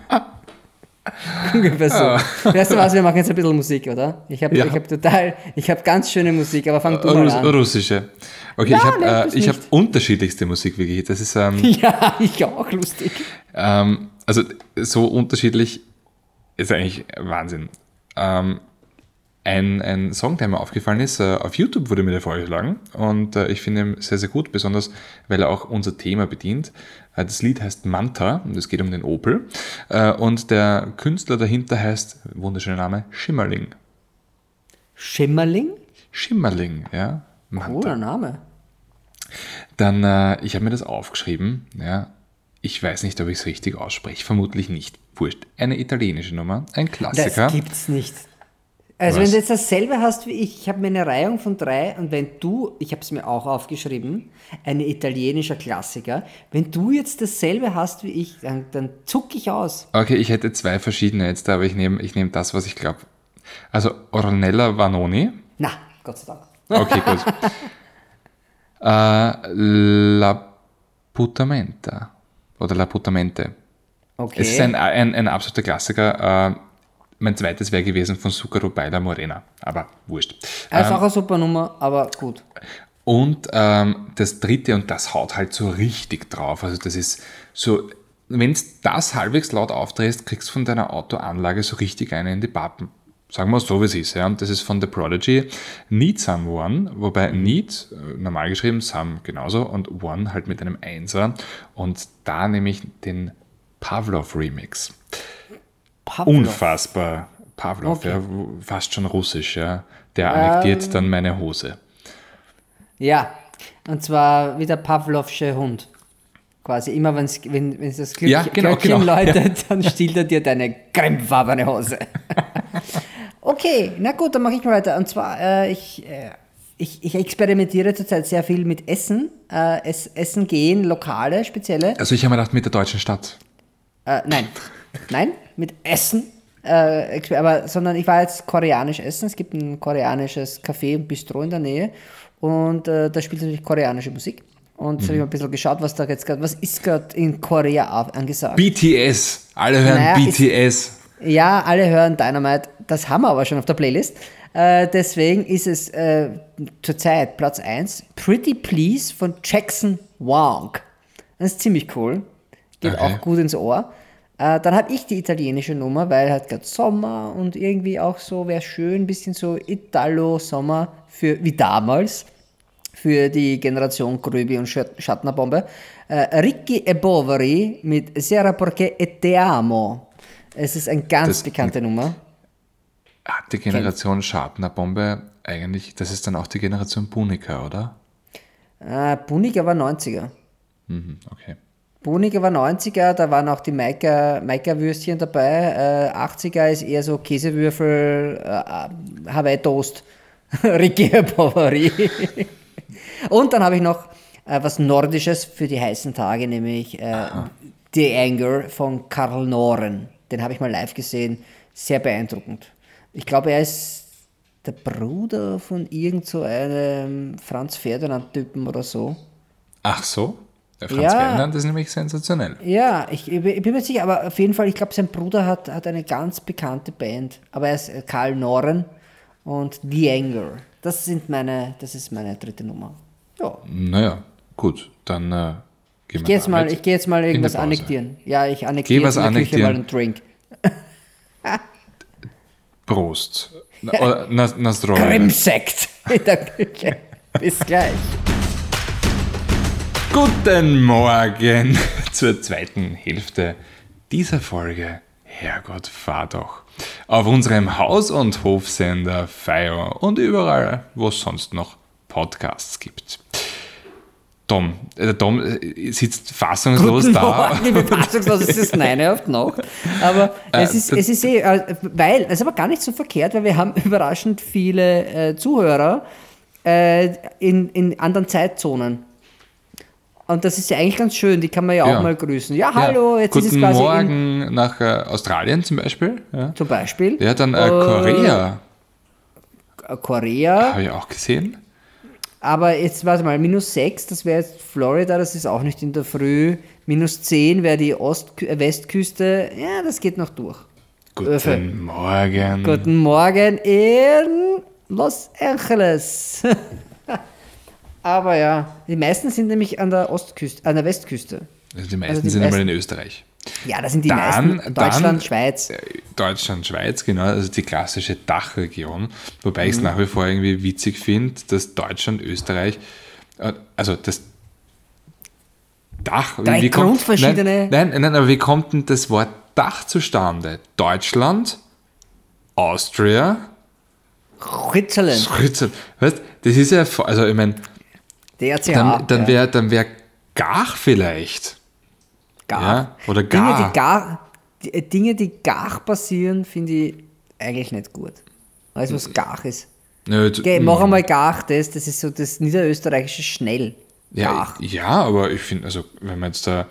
Ungefähr so. Weißt du was, wir machen jetzt ein bisschen Musik, oder? Ich habe Ja. ich hab total, ich habe ganz schöne Musik, aber fang du mal Russ an. russische. Okay, Ja, ich habe äh, ich hab unterschiedlichste Musik wirklich. Das ist, ähm, Ja, ich auch, lustig. ähm, also so unterschiedlich ist eigentlich Wahnsinn. Ähm, ein, ein Song, der mir aufgefallen ist, äh, auf YouTube wurde mir der vorgeschlagen und äh, ich finde ihn sehr, sehr gut, besonders weil er auch unser Thema bedient. Äh, das Lied heißt Manta und es geht um den Opel äh, und der Künstler dahinter heißt, wunderschöner Name, Schimmerling. Schimmerling? Schimmerling, ja. Manta. Cooler Name. Dann, äh, ich habe mir das aufgeschrieben, ja. Ich weiß nicht, ob ich es richtig ausspreche, vermutlich nicht. Wurscht. Eine italienische Nummer, ein Klassiker. Das gibt's nicht. Also Was? wenn du jetzt dasselbe hast wie ich, ich habe mir eine Reihung von drei und wenn du, ich habe es mir auch aufgeschrieben, ein italienischer Klassiker, wenn du jetzt dasselbe hast wie ich, dann, dann zuck ich aus. Okay, ich hätte zwei verschiedene jetzt, aber ich nehme ich nehm das, was ich glaube. Also Ornella Vanoni. Na, Gott sei Dank. Okay, gut. äh, La Putamenta. Oder La Putamente. Okay. Es ist ein, ein, ein absoluter Klassiker. Äh, mein zweites wäre gewesen von Zucchero Baila Morena. Aber wurscht. Einfach eine super Nummer, aber gut. Und ähm, das dritte, und das haut halt so richtig drauf. Also das ist so, wenn du das halbwegs laut aufdrehst, kriegst du von deiner Autoanlage so richtig eine in die Pappen. Sagen wir es so, wie es ist. Ja. Und das ist von The Prodigy, Need Someone, wobei Need, äh, normal geschrieben, Some genauso, und One halt mit einem Einser. Und da nehme ich den Pavlov Remix. Pavlov. Unfassbar. Pavlov, Okay. ja, fast schon russisch, ja. Der annektiert dann meine Hose. Ja, und zwar wie der Pavlovsche Hund. Quasi immer, wenn's, wenn es das Glück, Ja, genau, Glöckchen genau, läutet, dann stiehlt er dir deine cremefarbene Hose. okay, na gut, dann mache ich mal weiter. Und zwar, äh, ich, äh, ich, ich experimentiere zurzeit sehr viel mit Essen. Äh, es, Essen gehen, Lokale, spezielle. Also ich habe mir gedacht, mit der deutschen Stadt. Äh, nein, nein, mit Essen. Äh, aber, sondern ich war jetzt koreanisch essen. Es gibt ein koreanisches Café und Bistro in der Nähe. Und äh, da spielt natürlich koreanische Musik. Und jetzt habe ich mal ein bisschen geschaut, was da jetzt gerade, was ist gerade in Korea angesagt. BTS. Alle hören Naja, BTS. Ja, alle hören Dynamite. Das haben wir aber schon auf der Playlist. Äh, Äh, deswegen ist es äh, zurzeit Platz 1 Pretty Please von Jackson Wong. Das ist ziemlich cool. Geht Okay. auch gut ins Ohr. Äh, dann habe ich die italienische Nummer, weil halt gerade Sommer und irgendwie auch so wäre schön, ein bisschen so Italo-Sommer für wie damals für die Generation Gröbi und Schat- Schattnerbombe. Äh, Ricky e Boveri mit Sera Porque e Te Amo. Es ist eine ganz Das- bekannte Nummer. Hat die Generation Schadner-Bombe eigentlich, das ist dann auch die Generation Punika, oder? Äh, war 90er. Mhm, okay. Buniger war 90er, da waren auch die Maika- Maika-Würstchen dabei. Äh, 80er ist eher so Käsewürfel, äh, Hawaii Toast, Ricky e Boveri. Und dann habe ich noch äh, was Nordisches für die heißen Tage, nämlich äh, The Anger von Karl Noren. Den habe ich mal live gesehen. Sehr beeindruckend. Ich glaube, er ist der Bruder von irgend so einem Franz Ferdinand-Typen oder so. Ach so? Der Franz Ja. Ferdinand ist nämlich sensationell. Ja, ich, ich bin mir sicher, aber auf jeden Fall, ich glaube, sein Bruder hat, hat eine ganz bekannte Band. Aber er ist äh, Karl Noren und The Anger. Das sind meine, das ist meine dritte Nummer. Ja. Naja, gut, dann äh, gehen Ich gehe jetzt, mal- ich geh jetzt mal irgendwas annektieren. Ja, ich annektiere Geh was jetzt in der Küche mal einen Drink. Prost. Na, oder Nas Nastroje. Krimsekt in der Küche. Bis gleich. Guten Morgen zur zweiten Hälfte dieser Folge. Herrgott, fahr doch. Auf unserem Haus- und Hofsender Fire und überall, wo es sonst noch Podcasts gibt. Tom, äh, der Tom äh, sitzt fassungslos Guten da. Morgen, liebe Fassungslos, es ist neune auf die Nacht. Aber es, ist, es ist eh, äh, weil, es ist aber gar nicht so verkehrt, weil wir haben überraschend viele äh, Zuhörer äh, in, in anderen Zeitzonen. Und das ist ja eigentlich ganz schön, die kann man ja, Ja. auch mal grüßen. Ja, hallo, jetzt Guten ist es quasi Morgen nach äh, Australien zum Beispiel. Ja, zum Beispiel. ja dann äh, Korea, Äh, Korea. habe ich auch gesehen. Aber jetzt, warte mal, minus 6, das wäre jetzt Florida, das ist auch nicht in der Früh. Minus 10 wäre die Ost äh, Westküste. Ja, das geht noch durch. Guten Öfe. Morgen. Guten Morgen in Los Angeles. Aber ja, die meisten sind nämlich an der Ostküste, an der Westküste. Also die meisten Also die sind einmal meisten- in Österreich. Ja, das sind die Dann- meisten. Deutschland, dann- Schweiz. Äh, Deutschland, Schweiz, genau, also die klassische Dachregion. Wobei Mhm. ich es nach wie vor irgendwie witzig finde, dass Deutschland, Österreich, äh, also das Dach. Drei wie kommt- grundverschiedene- Nein, nein, nein, aber wie kommt denn das Wort Dach zustande? Deutschland, Austria, Switzerland, Switzerland. Weißt, das ist ja, also ich meine, DRCH. dann, dann ja. wäre dann wär Gach vielleicht. Gar. Ja, oder Dinge, gar. die gar die, äh, Dinge, die gar passieren, finde ich eigentlich nicht gut. Du, was gar ist? D- Okay, mach einmal gar das, das ist so das niederösterreichische Schnell. Ja, ja, aber ich finde, also wenn man jetzt da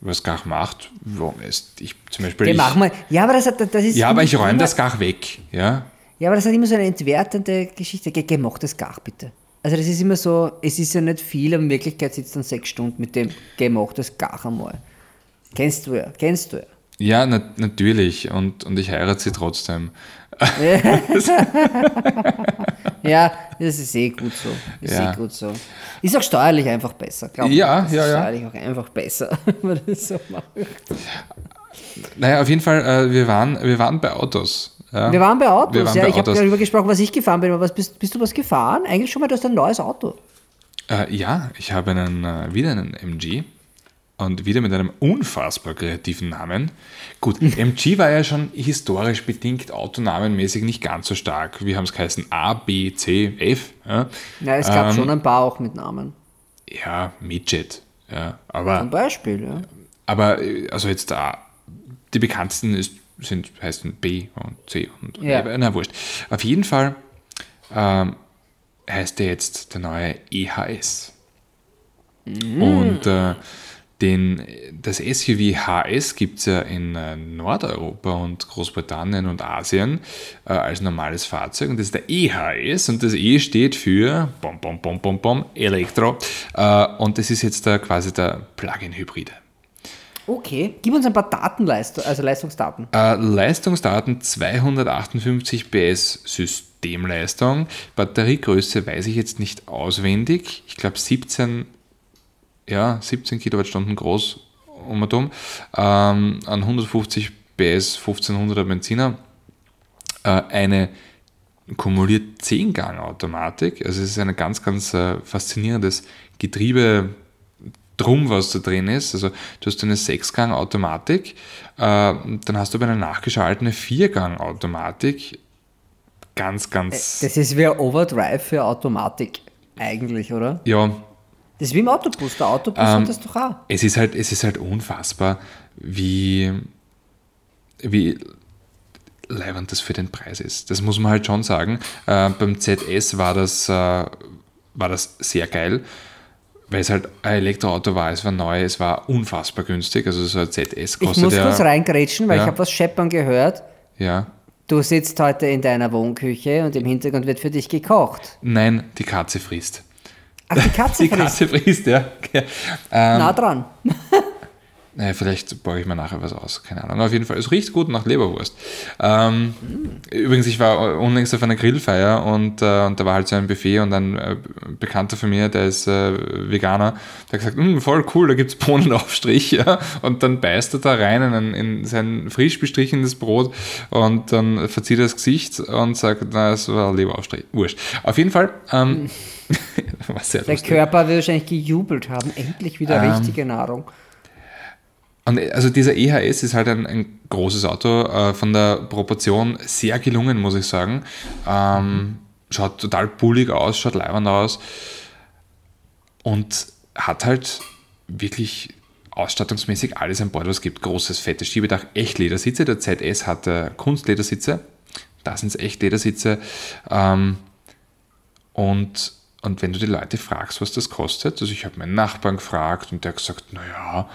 was Gach macht, warum ist ich zum Beispiel. Okay, ich, mach mal. Ja, aber das, hat, das ist. ja, aber ich räume das Gach weg, ja. Ja, aber das hat immer so eine entwertende Geschichte. Geh, geh, mach das gar bitte. Also das ist immer so, es ist ja nicht viel, aber in Wirklichkeit sitzt dann sechs Stunden mit dem, geh, mach das gar einmal. Kennst du ja, kennst du ja. Ja, na, natürlich. Und, und ich heirate sie trotzdem. Ja, das ist eh gut so. Ist Ja. eh gut so. Ist auch steuerlich einfach besser, glaube ich. Ja, ja, ja. steuerlich auch einfach besser, wenn man das so macht. Naja, auf jeden Fall, äh, wir, waren, wir waren bei Autos. Ja. Wir waren bei Autos, waren ja. bei ich habe darüber gesprochen, was ich gefahren bin, aber was bist, bist du was gefahren? Eigentlich schon mal, du hast ein neues Auto. Äh, ja, ich habe einen, äh, wieder einen MG und wieder mit einem unfassbar kreativen Namen. Gut, MG war ja schon historisch bedingt autonamenmäßig nicht ganz so stark. Wir haben es geheißen A, B, C, F. Ja, Ja, es gab Ähm, schon ein paar auch mit Namen. ja Midget. Ja, Zum aber, Beispiel, ja. aber äh, also jetzt da, die bekanntesten ist, sind, heißen B und C und Ja. na wurscht. Auf jeden Fall ähm, heißt der jetzt der neue EHS. Und äh, den, das SUV HS gibt es ja in äh, Nordeuropa und Großbritannien und Asien äh, als normales Fahrzeug und das ist der EHS und das E steht für bom, bom, bom, bom, bom, Elektro äh, und das ist jetzt der, quasi der Plug-in-Hybride. Okay, gib uns ein paar Datenleist also Leistungsdaten. Äh, Leistungsdaten 258 PS Systemleistung. Batteriegröße weiß ich jetzt nicht auswendig. Ich glaube 17, ja, 17 Kilowattstunden groß um und um. Ähm, an 150 PS 1500er Benziner. Äh, eine kumuliert 10-Gang-Automatik. Also es ist ein ganz, ganz äh, faszinierendes Getriebe drum, was da drin ist. Also du hast eine 6-Gang-Automatik, äh, dann hast du aber eine nachgeschaltete 4-Gang-Automatik. Ganz, ganz. Das ist wie ein Overdrive für Automatik eigentlich, oder? Ja. Das ist wie im Autobus. Der Autobus Ähm, hat das doch auch. Es ist halt, es ist halt unfassbar, wie, wie leibend das für den Preis ist. Das muss man halt schon sagen. Äh, beim ZS war das, äh, war das sehr geil, weil es halt ein Elektroauto war, es war neu, es war unfassbar günstig. Also so ein ZS Ich kostet muss ja, kurz reingrätschen, weil Ja. ich habe was scheppern gehört. ja. Du sitzt heute in deiner Wohnküche und im Hintergrund wird für dich gekocht. Nein, die Katze frisst. Ach, die Katze Die frisst. Katze frisst, ja. ja. Ähm, Nah dran. Naja, vielleicht baue ich mir nachher was aus, keine Ahnung. Auf jeden Fall, es riecht gut nach Leberwurst. Ähm, Übrigens, ich war unlängst auf einer Grillfeier und, äh, und da war halt so ein Buffet und ein äh, Bekannter von mir, der ist äh, Veganer, der hat gesagt, "Mm, voll cool, da gibt es Bohnenaufstrich. Ja? Und dann beißt er da rein in, ein- in sein frisch bestrichenes Brot und dann verzieht er das Gesicht und sagt, na, es war Leberaufstrich. Wurscht. Auf jeden Fall, ähm, sehr Der. Körper wird wahrscheinlich gejubelt haben. Endlich wieder Ähm, richtige Nahrung. Und also dieser EHS ist halt ein, ein großes Auto, äh, von der Proportion sehr gelungen, muss ich sagen. Ähm, schaut total bullig aus, schaut leibend aus und hat halt wirklich ausstattungsmäßig alles an Bord, was es gibt. Großes, fettes Schiebedach, echt Ledersitze. Der ZS hat äh, Kunstledersitze. Da sind es echt Ledersitze. Ähm, und, und wenn du die Leute fragst, was das kostet, also ich habe meinen Nachbarn gefragt und der hat gesagt, naja,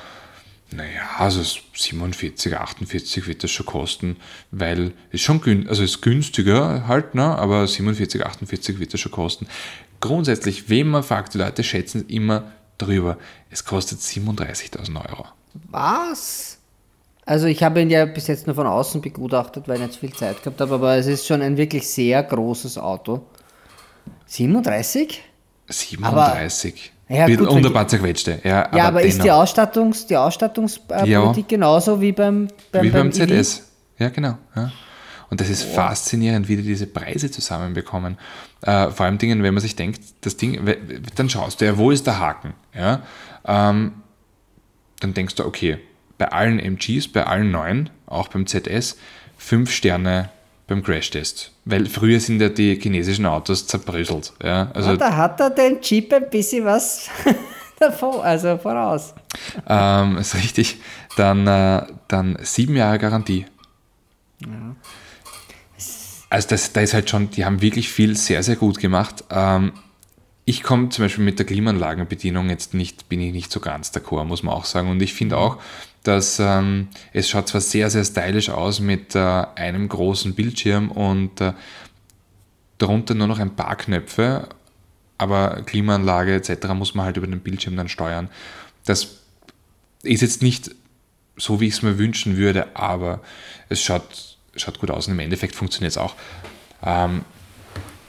naja, also 47, 48 wird das schon kosten, weil es schon gün also ist günstiger halt, ne? aber 47, 48 wird das schon kosten. Grundsätzlich, wenn man fragt, die Leute schätzen immer drüber. Es kostet 37.000 Euro. Was? Also ich habe ihn ja bis jetzt nur von außen begutachtet, weil ich nicht so viel Zeit gehabt habe, aber es ist schon ein wirklich sehr großes Auto. 37? 37. Ja, gut, unter wenn- paar zerquetschte. Ja, ja, aber ist die. Ausstattungs, die Ausstattungspolitik Ja. genauso wie beim, beim, Wie beim EV? ZS. Ja, genau. Ja. Und das ist faszinierend, wie die diese Preise zusammenbekommen. Äh, vor allem Dingen, wenn man sich denkt, das Ding, dann schaust du ja, wo ist der Haken? Ja? Ähm, dann denkst du, okay, bei allen MGs, bei allen neuen, auch beim ZS, fünf Sterne beim Crashtest. Weil früher sind ja die chinesischen Autos zerbröselt. Ja? Also Ah, da hat er den Chip ein bisschen was davor, also voraus. ähm, ist richtig. Dann, äh, dann sieben Jahre Garantie. Also das, da ist halt schon, die haben wirklich viel sehr, sehr gut gemacht. Ähm, ich komme zum Beispiel mit der Klimaanlagenbedienung jetzt nicht, bin ich nicht so ganz d'accord, muss man auch sagen. Und ich finde auch, dass ähm, es schaut zwar sehr, sehr stylisch aus mit äh, einem großen Bildschirm und äh, darunter nur noch ein paar Knöpfe, aber Klimaanlage etc. muss man halt über den Bildschirm dann steuern. Das ist jetzt nicht so, wie ich es mir wünschen würde, aber es schaut, schaut gut aus und im Endeffekt funktioniert es auch. Ähm,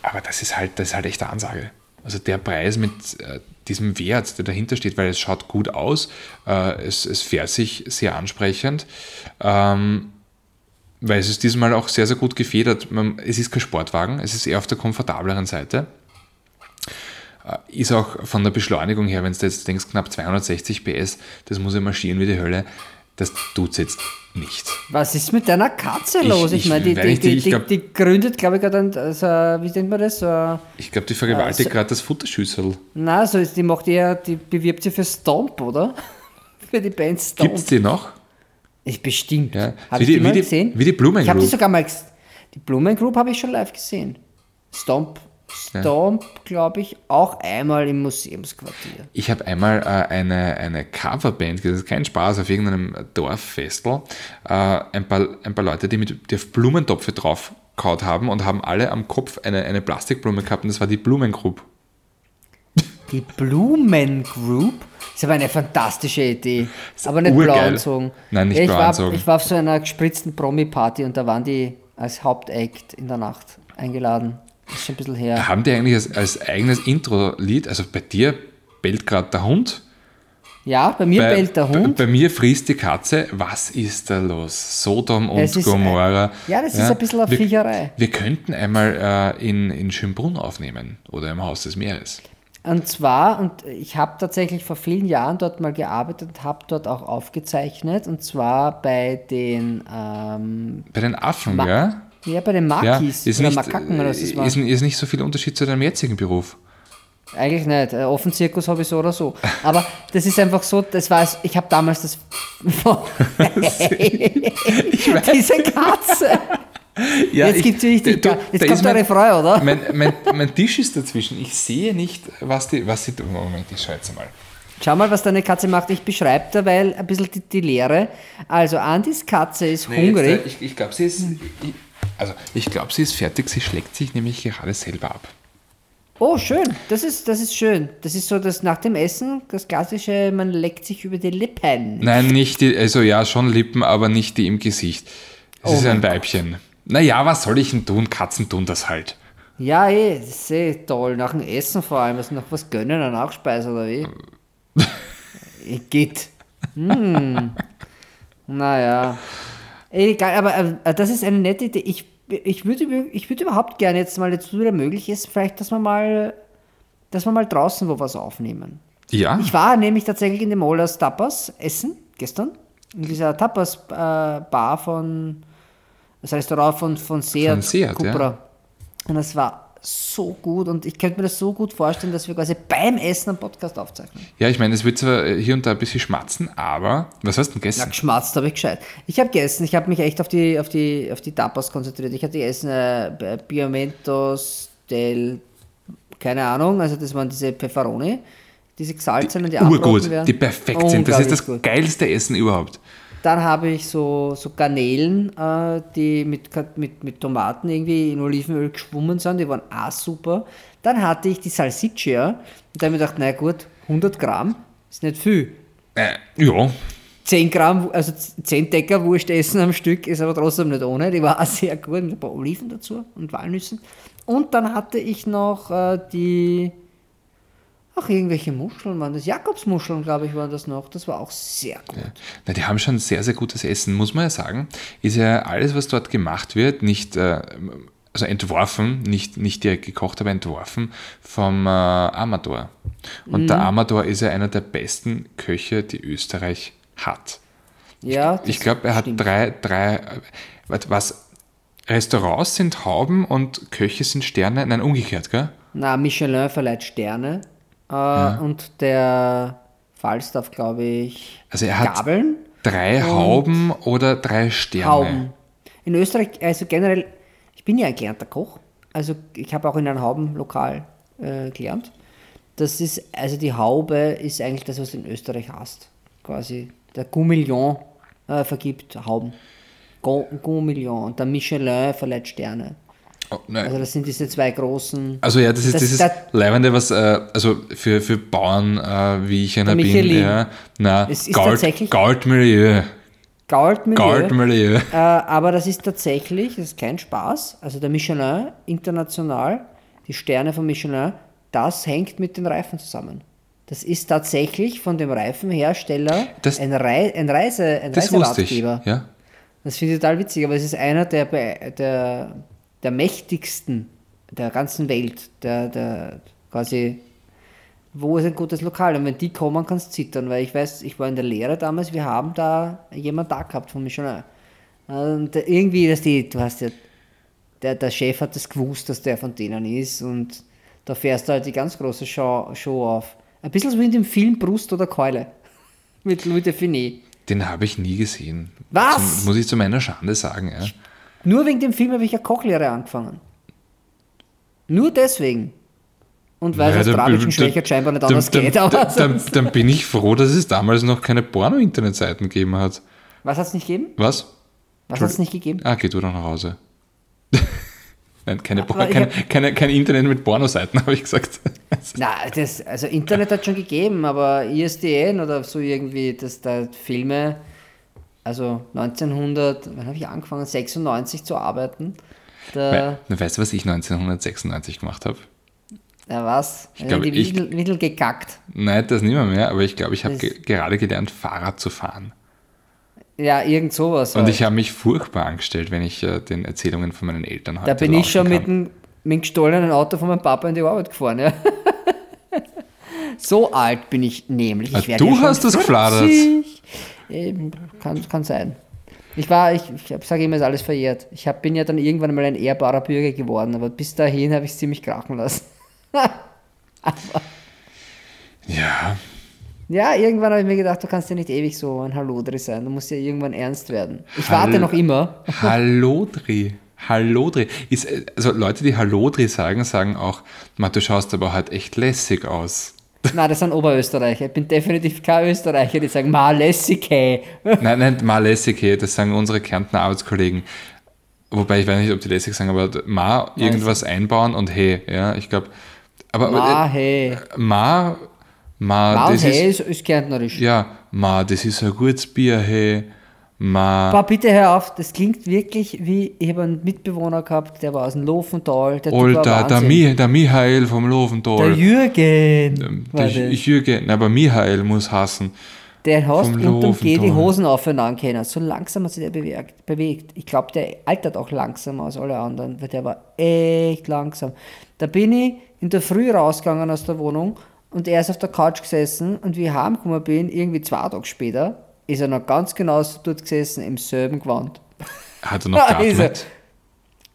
aber das ist halt, das ist halt echt eine Ansage. Also der Preis mit äh, diesem Wert, der dahinter steht, weil es schaut gut aus, äh, es, es fährt sich sehr ansprechend, ähm, weil es ist diesmal auch sehr, sehr gut gefedert. Man, es ist kein Sportwagen, es ist eher auf der komfortableren Seite. Äh, Ist auch von der Beschleunigung her, wenn du jetzt denkst, knapp 260 PS, das muss ja marschieren wie die Hölle. Das tut es jetzt nicht. Was ist mit deiner Katze los? Ich, ich meine, die, die, die, ich die, glaub- die gründet, glaube ich, gerade ein, also, wie nennt man das? So, Ich glaube, die vergewaltigt so- gerade das Futterschüssel. na, so ist, die macht eher, die bewirbt sich für Stomp, oder? für die Band Stomp. Gibt es die noch? Ich bestimmt. Ja. Habe Wie ich die, mal gesehen? wie die Blumen Ich habe die sogar mal Die Blumen Group habe ich schon live gesehen. Stomp, Stomp, glaube ich, auch einmal im Museumsquartier. Ich habe einmal äh, eine, eine Coverband, das ist kein Spaß, auf irgendeinem Dorffestel. Äh, ein, paar, ein paar Leute, die, mit, die auf Blumentopfe drauf kaut haben und haben alle am Kopf eine, eine Plastikblume gehabt und das war die Blumengroup. Die Blumen Group. Das ist aber eine fantastische Idee. Aber nicht blau anzogen. Nein, nicht ich blau war, anzogen. Ich war auf so einer gespritzten Promi-Party und da waren die als Hauptact in der Nacht eingeladen. Ist schon ein bisschen her. Haben die eigentlich als, als eigenes Intro-Lied, also bei dir bellt gerade der Hund, Ja, bei mir bei, bellt der Hund. Bei, bei mir frisst die Katze. Was ist da los? Sodom und ist, äh, Gomorra. ja, das ist ein bisschen eine wir, Viecherei. Wir könnten einmal äh, in, in Schönbrunn aufnehmen oder im Haus des Meeres. Und zwar, und ich habe tatsächlich vor vielen Jahren dort mal gearbeitet und habe dort auch aufgezeichnet. Und zwar bei den, ähm, Bei den Affen, Ma- ja? Ja, bei den Ja, Makis ist oder nicht, Makaken oder was das war. ist, ist nicht so viel Unterschied zu deinem jetzigen Beruf. Eigentlich nicht. Äh, Offenzirkus habe ich so oder so. Aber das ist einfach so, das war, es- ich habe damals das. Diese Katze. Ja, Jetzt gibt's richtig. du, Jetzt kommt mein- Refrain, oder? Mein, mein, mein Tisch ist dazwischen. Ich sehe nicht, was die. Was sie, Moment, ich schaue jetzt mal. Schau mal, was deine Katze macht. Ich beschreibe derweil ein bisschen die, die Lehre. Also, Andis Katze ist hungrig. Jetzt, äh, ich ich glaube, sie ist. Ich, also, ich glaube, sie ist fertig. Sie schlägt sich nämlich gerade selber ab. Oh, schön. Das ist, das ist schön. Das ist so das nach dem Essen, das klassische, man leckt sich über die Lippen. Nein, nicht die. Also, ja, schon Lippen, aber nicht die im Gesicht. Es Oh ist ein Weibchen. Naja, was soll ich denn tun? Katzen tun das halt. Ja, eh, das ist eh toll. Nach dem Essen vor allem. Also noch was gönnen, eine Nachspeise oder wie? Eh, Geht. Hm. Naja. Egal, aber äh, das ist eine nette Idee. Ich, ich würde ich würd überhaupt gerne jetzt mal, jetzt wo wieder möglich ist, vielleicht, dass wir mal, dass wir mal draußen wo was aufnehmen. Ja. Ich war nämlich tatsächlich in dem Mollers Tapas essen, gestern. In dieser Tapas-Bar von, das Restaurant von, von Seat, Von Seat, Cupra. Und das war so gut und ich könnte mir das so gut vorstellen, dass wir quasi beim Essen einen Podcast aufzeichnen. ja, ich meine, es wird zwar hier und da ein bisschen schmatzen, aber. Was hast du denn Ja, gegessen? geschmatzt habe ich gescheit. Ich habe gegessen, ich habe mich echt auf die, auf, die, auf die Tapas konzentriert. Ich hatte gegessen äh, Piamentos del, keine Ahnung, also das waren diese Pepperoni, diese gesalzenen, die, Urgut, abgebrochen werden. die perfekt sind. Das ist das gut. geilste Essen überhaupt. Dann habe ich so, so Garnelen, äh, die mit, mit, mit Tomaten irgendwie in Olivenöl geschwommen sind, die waren auch super. Dann hatte ich die Salsiccia und da habe ich mir gedacht, na gut, 100 Gramm ist nicht viel. Äh, ja, 10 Gramm, also 10 Decker Wurst essen am Stück ist aber trotzdem nicht ohne. Die war auch sehr gut mit ein paar Oliven dazu und Walnüssen. Und dann hatte ich noch äh, die, ach, irgendwelche Muscheln waren das. Jakobsmuscheln, glaube ich, waren das noch. Das war auch sehr gut. Na, die haben schon sehr, sehr gutes Essen, muss man ja sagen. Ist ja alles, was dort gemacht wird, nicht, äh, also entworfen, nicht, nicht direkt gekocht, aber entworfen vom äh, Amador. Und Mhm. der Amador ist ja einer der besten Köche, die Österreich hat. Ja, das Ich glaube, er hat stimmt. drei, drei, was- was, Restaurants sind Hauben und Köche sind Sterne? Nein, umgekehrt, gell? Na, Michelin verleiht Sterne. Äh, Und der Falstaff, glaube ich, Also er hat Gabeln. drei Hauben oder drei Sterne. Hauben. In Österreich, also generell, ich bin ja ein gelernter Koch. Also ich habe auch in einem Haubenlokal äh, gelernt. Das ist, also die Haube ist eigentlich das, was du in Österreich hast. Quasi der Goumillon äh, vergibt Hauben. Go- Goumillon. Und der Michelin verleiht Sterne. Oh. Also das sind diese zwei großen. Also ja, das ist Das- dieses das- Leibende, was, äh, also für, für Bauern, äh, wie ich einer bin, Michelin. ja, na, Es ist Gold, tatsächlich- Goldmilieu, Goldmilieu. Goldmilieu. Äh, aber das ist tatsächlich, das ist kein Spaß. Also der Michelin international, die Sterne von Michelin, das hängt mit den Reifen zusammen. Das ist tatsächlich von dem Reifenhersteller Das- ein, Rei ein, Reise, ein Das wusste ich, Reiseratgeber. ja. Das finde ich total witzig, aber es ist einer der, der, der mächtigsten der ganzen Welt. Der, der quasi, wo ist ein gutes Lokal? Und wenn die kommen, kannst du zittern, weil ich weiß, ich war in der Lehre damals, wir haben da jemanden da gehabt von Michelin. Und irgendwie, dass die, du hast ja, der, der Chef hat das gewusst, dass der von denen ist und da fährst du halt die ganz große Show, Show auf. Ein bisschen so wie in dem Film Brust oder Keule mit Louis de Finet. Den habe ich nie gesehen. Was? Zum, muss ich zu meiner Schande sagen, ja. Nur wegen dem Film habe ich eine Kochlehre angefangen. Nur deswegen. Und weil es als dann- tragischen dann- Schwächert scheinbar nicht anders dann, geht. Aber dann, dann, dann bin ich froh, dass es damals noch keine Porno-Internetseiten gegeben hat. was hat es nicht gegeben? Was? Was hat es nicht gegeben? Ah, geh du doch nach Hause. Nein, keine, Aber ich kein, hab- keine, kein Internet mit Pornoseiten, habe ich gesagt. Na, das, also Internet hat schon gegeben, aber ISDN oder so irgendwie, dass da Filme, also 1900, wann habe ich angefangen? 96 zu arbeiten. Da, Weil, weißt du, was ich 1996 gemacht habe? da was? Ich glaub, die ich- Windel, Windel gekackt. Nein, das nicht mehr, mehr aber ich glaube, ich habe ge gerade gelernt, Fahrrad zu fahren. Ja, irgend sowas. Und halt. ich habe mich furchtbar angestellt, wenn ich äh, den Erzählungen von meinen Eltern heute Da bin ich schon mit dem, mit dem gestohlenen Auto von meinem Papa in die Arbeit gefahren. Ja. so alt bin ich nämlich. Ah, Ich werd du ja hast das gefladert. 40. Eben, kann, kann sein. Ich war, ich, ich sage immer, ist alles verjährt. Ich hab, bin ja dann irgendwann mal ein ehrbarer Bürger geworden, aber bis dahin habe ich es ziemlich krachen lassen. Ja, Ja, irgendwann habe ich mir gedacht, du kannst ja nicht ewig so ein Hallodri sein. Du musst ja irgendwann ernst werden. Ich warte Hall- noch immer. Hallodri. Hallodri. Ist, äh, also Leute, die Hallodri sagen, sagen auch, "Ma, du schaust aber halt echt lässig aus. Nein, das sind Oberösterreicher. Ich bin definitiv kein Österreicher, die sagen, ma lässig, hey. nein, nein, ma lässig, hey, das sagen unsere Kärntner Arbeitskollegen. Wobei ich weiß nicht, ob die lässig sagen, aber ma irgendwas einbauen und hey, ja, ich glaube. Aber, Ma, aber äh, ma, ma, Ma und das hey ist, ist, ist kärntnerisch. ja, ma, das ist ein gutes Bier, hey, ma. Aber bitte hör auf, das klingt wirklich wie, ich habe einen Mitbewohner gehabt, der war aus dem Lofental. Der Alter, der. Mi, der Michael vom Der Lovental. Jürgen. war Der, das. Jürgen, aber Michael muss hassen. Der hast vom unterm G die Lofental. Hosen aufeinander können. So langsam hat sich der bewegt. bewegt. Ich glaube, der altert auch langsamer als alle anderen, weil der war echt langsam. Da bin ich in der Früh rausgegangen aus der Wohnung und er ist auf der Couch gesessen und wie ich heimgekommen bin, irgendwie zwei Tage später, ist er noch ganz genauso dort gesessen, im selben Gewand. Hat er noch geatmet?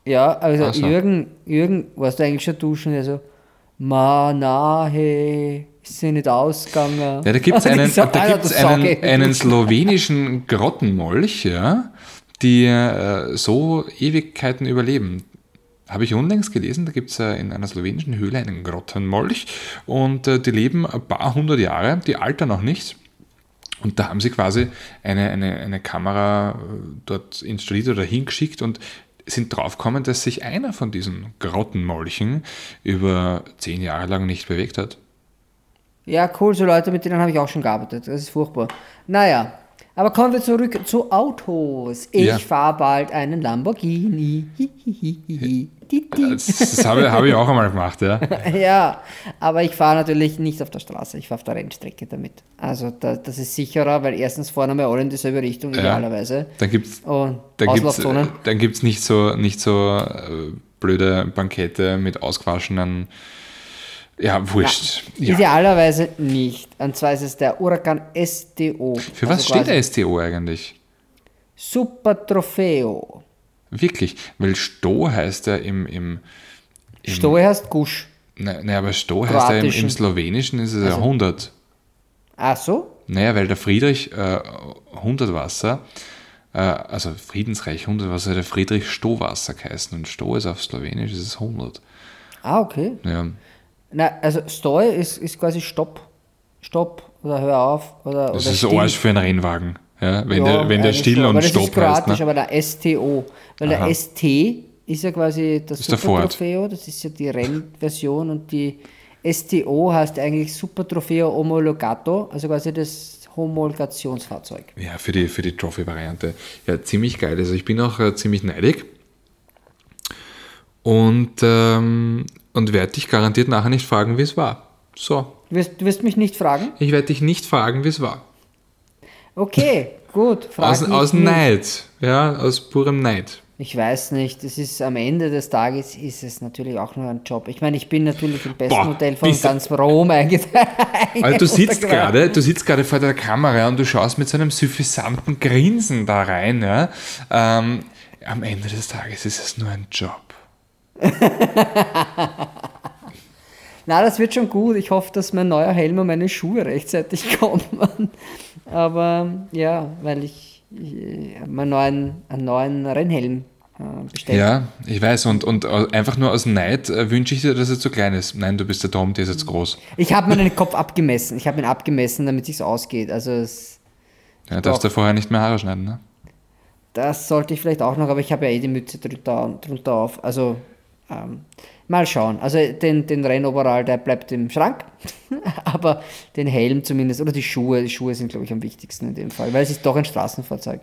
Ja, also Ach so. Jürgen, Jürgen, warst du eigentlich schon duschen? Der so, ma, na, hey, ist sie nicht ausgegangen? Ja, da gibt es ich einen, so, da Alter, gibt's einen, einen slowenischen Grottenmolch, ja, die äh, so Ewigkeiten überleben. Habe ich unlängst gelesen, da gibt es äh, in einer slowenischen Höhle einen Grottenmolch und äh, die leben ein paar hundert Jahre, die altern noch nicht. Und da haben sie quasi eine, eine, eine Kamera äh, dort installiert oder hingeschickt und sind draufgekommen, dass sich einer von diesen Grottenmolchen über zehn Jahre lang nicht bewegt hat. Ja, cool, so Leute, mit denen habe ich auch schon gearbeitet. Das ist furchtbar. Naja, aber kommen wir zurück zu Autos. Ich Ja. fahre bald einen Lamborghini. Hihihihi. Das, habe, ich- habe ich auch einmal gemacht, ja. Ja, aber ich fahre natürlich nicht auf der Straße, ich fahre auf der Rennstrecke damit. Also da, das ist sicherer, weil erstens fahren wir alle in dieselbe Richtung idealerweise. Dann gibt es dann gibt's, nicht so, nicht so äh, blöde Bankette mit ausgewaschenen. Ja, wurscht. Ja. Idealerweise nicht. Und zwar ist es der Huracan STO. Für was steht der STO eigentlich? Super Trofeo. Wirklich, weil Sto heißt ja im, im Stohe heißt Gusch. ne, ne, aber Sto heißt ja im, im. Slowenischen ist es ja 100. Ach so? Naja, weil der Friedrich äh, 100 Wasser, äh, also Friedensreich 100 Wasser, der Friedrich Stowasser geheißen und Sto ist auf Slowenisch ist es 100. Ah, okay. Ja. Na, also Stoi ist, ist quasi Stopp. Stopp oder hör auf. Oder, Das oder ist still. Arsch für einen Rennwagen. Ja, wenn, Ja, der, wenn der still und aber das Stopp ist kroatisch, heißt. Ne? aber der STO. Weil Aha. der ST ist ja quasi das Ist Super. Trofeo, das ist ja die Rennversion und die STO heißt eigentlich Super Trofeo Homologato, also quasi das Homologationsfahrzeug. Ja, für die, für die Trophy-Variante. Ja, ziemlich geil. Also ich bin auch äh, ziemlich neidig. Und, ähm, und werde dich garantiert nachher nicht fragen, wie es war. So, Du wirst, du wirst mich nicht fragen? ich werde dich nicht fragen, wie es war. Okay, gut. Aus, aus. Neid. Ja, aus purem Neid. Ich weiß nicht, es ist am Ende des Tages ist es natürlich auch nur ein Job. Ich meine, ich bin natürlich im besten Boah, Hotel von ganz Rom eingeteilt. Also du sitzt gerade, du sitzt gerade vor der Kamera und du schaust mit so einem suffisanten Grinsen da rein. Ja? Ähm, am Ende des Tages ist es nur ein Job. Na, das wird schon gut. Ich hoffe, dass mein neuer Helm und meine Schuhe rechtzeitig kommen. Aber ja, weil ich, ich meinen neuen, einen neuen Rennhelm äh, bestellt Ja, ich weiß. Und, und einfach nur aus Neid äh, wünsche ich dir, dass er zu klein ist. Nein, du bist der Tom, der ist jetzt groß. Ich habe meinen Kopf abgemessen. Ich habe ihn abgemessen, damit es ausgeht. Also es, Ja, darfst du vorher nicht mehr Haare schneiden, ne? das sollte ich vielleicht auch noch, aber ich habe ja eh die Mütze drunter, drunter auf. Also Ähm, mal schauen. Also den, den Rennoverall, der bleibt im Schrank, aber den Helm zumindest, oder die Schuhe, die Schuhe sind, glaube ich, am wichtigsten in dem Fall, weil es ist doch ein Straßenfahrzeug.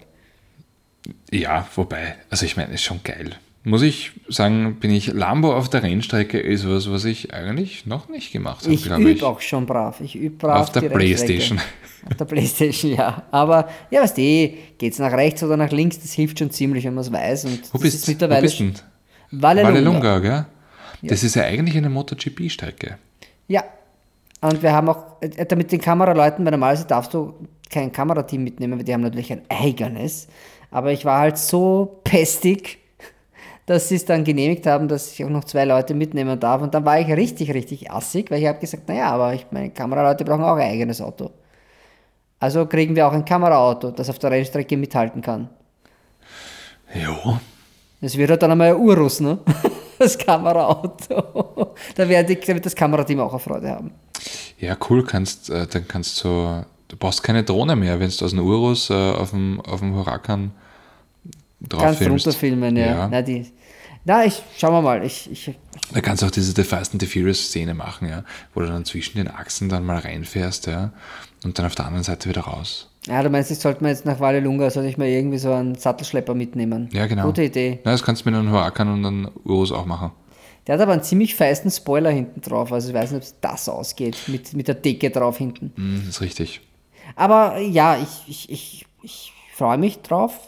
Ja, wobei, also ich meine, ist schon geil. Muss ich sagen, bin ich Lambo auf der Rennstrecke ist was, was ich eigentlich noch nicht gemacht habe, Ich glaube übe ich. auch schon brav. Ich übe brav. Auf der. Playstation. Auf der Playstation, ja. Aber ja, weißt du, geht es nach rechts oder nach links, das hilft schon ziemlich, wenn man es weiß. Und Wo das bist, ist mittlerweile wo bist du? Vallelunga. Vallelunga, gell? Das ist ja eigentlich eine MotoGP-Strecke. Ja. Und wir haben auch, äh, damit den Kameraleuten, weil normalerweise darfst du kein Kamerateam mitnehmen, weil die haben natürlich ein eigenes. Aber ich war halt so pestig, dass sie es dann genehmigt haben, dass ich auch noch zwei Leute mitnehmen darf. Und dann war ich richtig, richtig assig, weil ich habe gesagt, naja, aber ich, meine Kameraleute brauchen auch ein eigenes Auto. Also kriegen wir auch ein Kameraauto, das auf der Rennstrecke mithalten kann. Ja. Das wird halt dann einmal ein Urus, ne? Das Kameraauto. Da wird da wird das Kamerateam auch eine Freude haben. Ja, cool, kannst, äh, dann kannst du, du brauchst keine Drohne mehr, wenn du aus dem Urus äh, auf dem, auf dem Huracan drauf Kannst filmst. runterfilmen, ja. Ja. Na, die, na, ich, schauen wir mal. Ich, ich, Da kannst du auch diese The Fast and the Furious Szene machen, ja, wo du dann zwischen den Achsen dann mal reinfährst, ja, und dann auf der anderen Seite wieder raus. Ja, du meinst, ich sollte mir jetzt nach Vallelunga, sollte ich mir irgendwie so einen Sattelschlepper mitnehmen? Ja, genau. Gute Idee. Na, das kannst du mit einem Huracan und einem Urus auch machen. Der hat aber einen ziemlich feisten Spoiler hinten drauf. Also ich weiß nicht, ob das ausgeht, mit, mit der Decke drauf hinten. Das ist richtig. Aber ja, ich, ich, ich, ich freue mich drauf.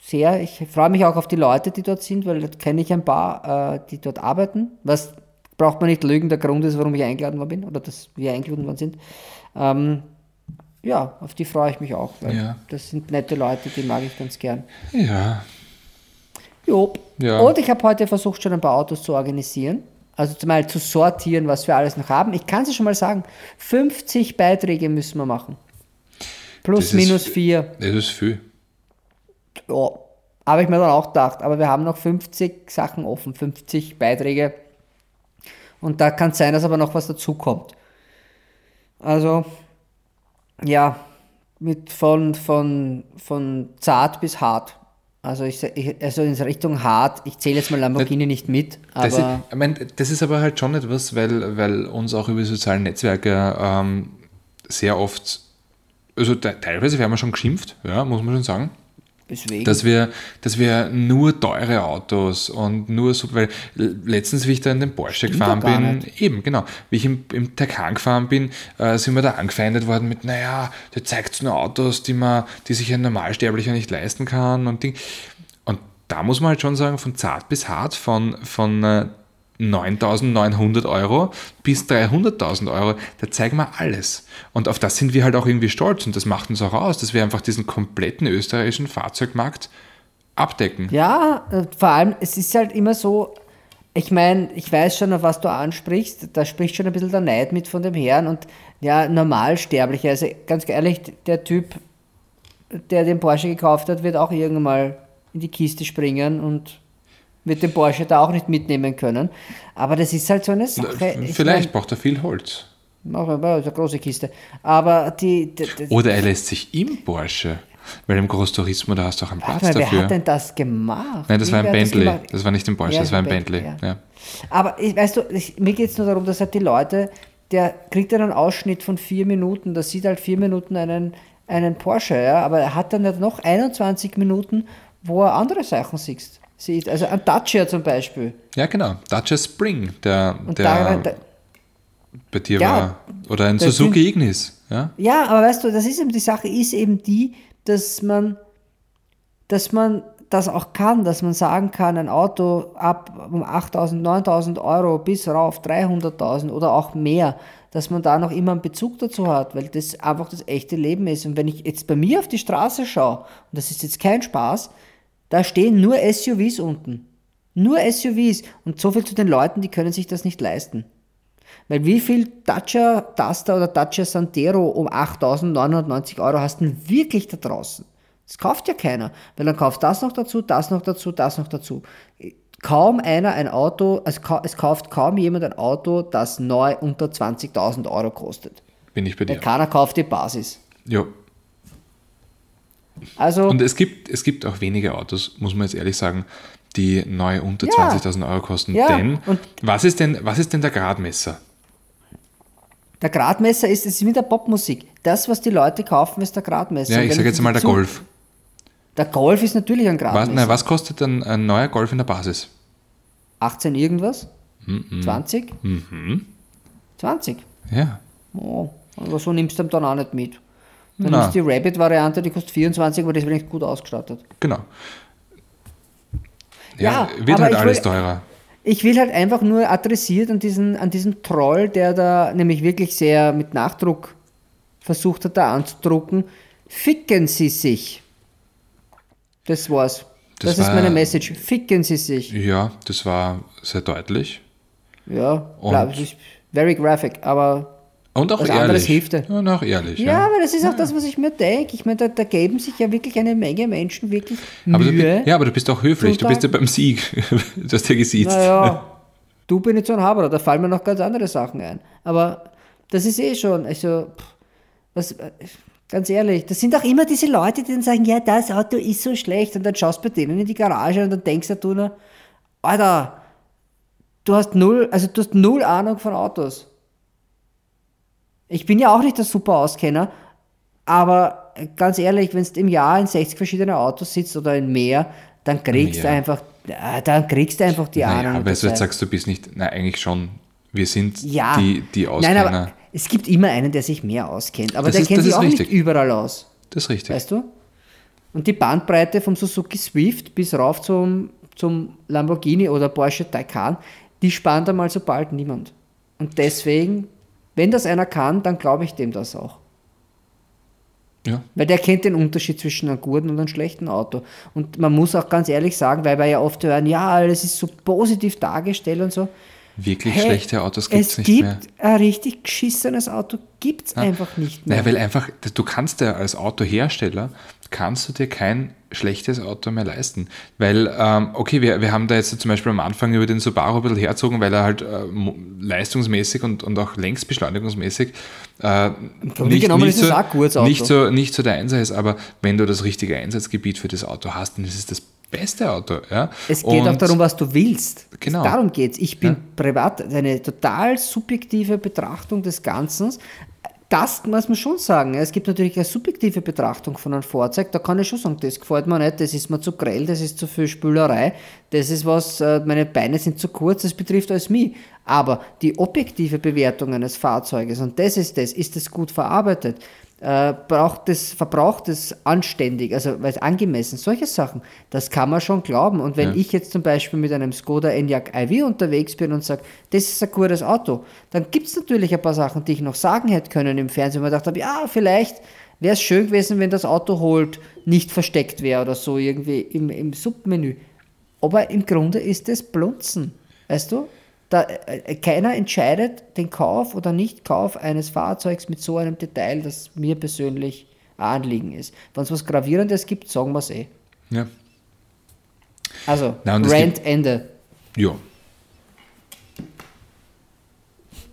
Sehr. Ich freue mich auch auf die Leute, die dort sind, weil da kenne ich ein paar, äh, die dort arbeiten. Was braucht man nicht lügen, der Grund ist, warum ich eingeladen worden bin oder dass wir eingeladen worden sind. Ähm, ja, auf die freue ich mich auch, weil Ja. das sind nette Leute, die mag ich ganz gern. Ja, Jo. Ja. Und ich habe heute versucht, schon ein paar Autos zu organisieren. Also zumal zu sortieren, was wir alles noch haben. Ich kann es schon mal sagen, 50 Beiträge müssen wir machen. Plus, Das ist- minus 4. das ist viel. Ja. Habe ich mir dann auch gedacht. Aber wir haben noch 50 Sachen offen, 50 Beiträge. Und da kann es sein, dass aber noch was dazukommt. Also, ja, mit von, von, von zart bis hart. Also, ich, also in Richtung hart. Ich zähle jetzt mal Lamborghini nicht mit, aber. Das ist, ich mein, das ist aber halt schon etwas, weil, weil uns auch über soziale Netzwerke ähm, sehr oft, also te teilweise werden wir schon geschimpft, ja, muss man schon sagen, Deswegen. dass wir, dass wir nur teure Autos und nur so, weil letztens, wie ich da in den Porsche gefahren doch gar bin, nicht. eben, genau, wie ich im, im Taycan gefahren bin, äh, sind wir da angefeindet worden mit, naja, der zeigt nur Autos, die man, die sich ein Normalsterblicher nicht leisten kann und Ding. Und da muss man halt schon sagen, von zart bis hart, von, von äh, 9.900 Euro bis 300.000 Euro, da zeigen wir alles. Und auf das sind wir halt auch irgendwie stolz. Und das macht uns auch aus, dass wir einfach diesen kompletten österreichischen Fahrzeugmarkt abdecken. Ja, äh, vor allem, es ist halt immer so, ich meine, ich weiß schon, auf was du ansprichst, da spricht schon ein bisschen der Neid mit von dem Herrn. Und ja, Normalsterbliche, also ganz ehrlich, der Typ, der den Porsche gekauft hat, wird auch irgendwann mal in die Kiste springen und wird den Porsche da auch nicht mitnehmen können. Aber das ist halt so eine Sache. ich Vielleicht braucht er viel Holz. Mein, das ist eine große Kiste. Aber die, die, die Oder er lässt sich im Porsche, weil im Groß Turismo, da hast du auch einen Platz mal, wer dafür. hat denn das gemacht? Nein, das war ein Wer Bentley. gemacht? Das war nicht ein Porsche, Ja, das war ein Bentley, Bentley. Ja. Aber ich, weißt du, ich, mir geht es nur darum, dass halt die Leute, der kriegt dann einen Ausschnitt von vier Minuten, da sieht halt vier Minuten einen, einen Porsche, ja, aber er hat dann halt noch 21 Minuten, wo er andere Sachen sieht. Sieht. Also ein Dacia zum Beispiel. ja, genau. Dacia Spring, der, Und der da, da, bei dir Ja, war. Oder ein Suzuki Ignis. Ja? Ja, aber weißt du, das ist eben die Sache, ist eben die, dass man, dass man das auch kann, dass man sagen kann, ein Auto ab um 8.000, 9.000 Euro bis rauf 300.000 oder auch mehr, dass man da noch immer einen Bezug dazu hat, weil das einfach das echte Leben ist. Und wenn ich jetzt bei mir auf die Straße schaue, und das ist jetzt kein Spaß, da stehen nur SUVs unten. Nur SUVs. Und so viel zu den Leuten, die können sich das nicht leisten. Weil wie viel Dacia Duster oder Dacia Sandero um 8.990 Euro hast du denn wirklich da draußen? Das kauft ja keiner. Weil dann kauft das noch dazu, das noch dazu, das noch dazu. Kaum einer ein Auto, also es kauft kaum jemand ein Auto, das neu unter 20.000 Euro kostet. Bin ich bei Weil dir. keiner kauft die Basis. Ja. Also, Und es gibt, es gibt auch wenige Autos, muss man jetzt ehrlich sagen, die neu unter Ja. 20.000 Euro kosten. Ja, Denn, und- was ist, denn, was ist denn der Gradmesser? Der Gradmesser ist, es ist mit der Popmusik. Das, was die Leute kaufen, ist der Gradmesser. Ja, ich sage jetzt mal der Golf. Der Golf ist natürlich ein Was, Gradmesser. nein, was kostet denn ein neuer Golf in der Basis? 18 irgendwas? Mhm. 20? 20. Ja. Oh, aber so nimmst du dann auch nicht mit. Dann nimmst du die Rabbit-Variante, die kostet 24, aber die ist wenigstens gut ausgestattet. Genau. Ja, Ja, wird halt alles will- teurer. Ich will halt einfach nur adressiert an diesen, an diesen Troll, der da nämlich wirklich sehr mit Nachdruck versucht hat, da anzudrucken. Ficken Sie sich. Das war's. Das, Das ist war- meine Message. Ficken Sie sich. Ja, das war sehr deutlich. Ja, Und- das ist very graphic, aber Und auch Was anderes ehrlich. hilft. Und auch ehrlich. ja, Ja. aber das ist auch das, was ich mir denke. Ich meine, da, da geben sich ja wirklich eine Menge Menschen wirklich Aber du, Mühe. bi- ja, aber du bist auch höflich. Du bist ja beim Sieg. Du hast ja gesiezt. Naja, du bin ich so ein Haberer, da fallen mir noch ganz andere Sachen ein. Aber das ist eh schon, also, was, äh, ganz ehrlich, das sind auch immer diese Leute, die dann sagen, ja, das Auto ist so schlecht und dann schaust du bei denen in die Garage und dann denkst du nur, Alter, du hast null, also du hast null Ahnung von Autos. Ich bin ja auch nicht der super Auskenner, aber ganz ehrlich, wenn du im Jahr in 60 verschiedene Autos sitzt oder in mehr, dann kriegst du Mehr. einfach, äh, dann kriegst du einfach die Ahnung. Naja, das du jetzt sagst, du bist nicht, na eigentlich schon, wir sind ja, die, die Nein, Auskenner. aber es gibt immer einen, der sich mehr auskennt, aber Das der ist- kennt sich auch richtig. nicht überall aus, das ist richtig. weißt du? Und die Bandbreite vom Suzuki Swift bis rauf zum, zum Lamborghini oder Porsche Taycan, die spannt einmal so bald niemand. Und deswegen, wenn das einer kann, dann glaube ich dem das auch. Ja. Weil der kennt den Unterschied zwischen einem guten und einem schlechten Auto. Und man muss auch ganz ehrlich sagen, weil wir ja oft hören, ja, alles ist so positiv dargestellt und so. Wirklich Hey, schlechte Autos gibt es nicht gibt mehr. ein richtig geschissenes Auto, gibt es einfach nicht mehr. Naja, weil einfach, du kannst ja als Autohersteller, kannst du dir kein schlechtes Auto mehr leisten. Weil, ähm, okay, wir, wir haben da jetzt zum Beispiel am Anfang über den Subaru ein bisschen herzogen, weil er halt äh, leistungsmäßig und, und auch längsbeschleunigungsmäßig äh, genommen auch ein gutes Auto. nicht, so, nicht so der Einser ist, aber wenn du das richtige Einsatzgebiet für das Auto hast, dann ist es das beste Auto. Ja? Es geht auch Und- darum, was du willst. Genau. Darum geht es. Ich bin privat eine total subjektive Betrachtung des Ganzen. Das muss man schon sagen. Es gibt natürlich eine subjektive Betrachtung von einem Fahrzeug. Da kann ich schon sagen, das gefällt mir nicht, das ist mir zu grell, das ist zu viel Spülerei, das ist was, äh, meine Beine sind zu kurz, das betrifft alles mich. Aber die objektive Bewertung eines Fahrzeuges, und das ist das, ist es gut verarbeitet, äh, braucht es, verbraucht es anständig, also weil es angemessen, solche Sachen, das kann man schon glauben. Und wenn ich jetzt zum Beispiel mit einem Skoda Enyaq iV unterwegs bin und sage, das ist ein gutes Auto, dann gibt es natürlich ein paar Sachen, die ich noch sagen hätte können im Fernsehen, wo ich gedacht habe, ja, vielleicht wäre es schön gewesen, wenn das Auto holt, nicht versteckt wäre oder so irgendwie im, im Submenü. Aber im Grunde ist es Blunzen, weißt du? Da, äh, keiner entscheidet den Kauf oder Nicht-Kauf eines Fahrzeugs mit so einem Detail, das mir persönlich ein Anliegen ist. Wenn es was Gravierendes gibt, sagen wir es eh. Ja. Also, Na, Ende. ja.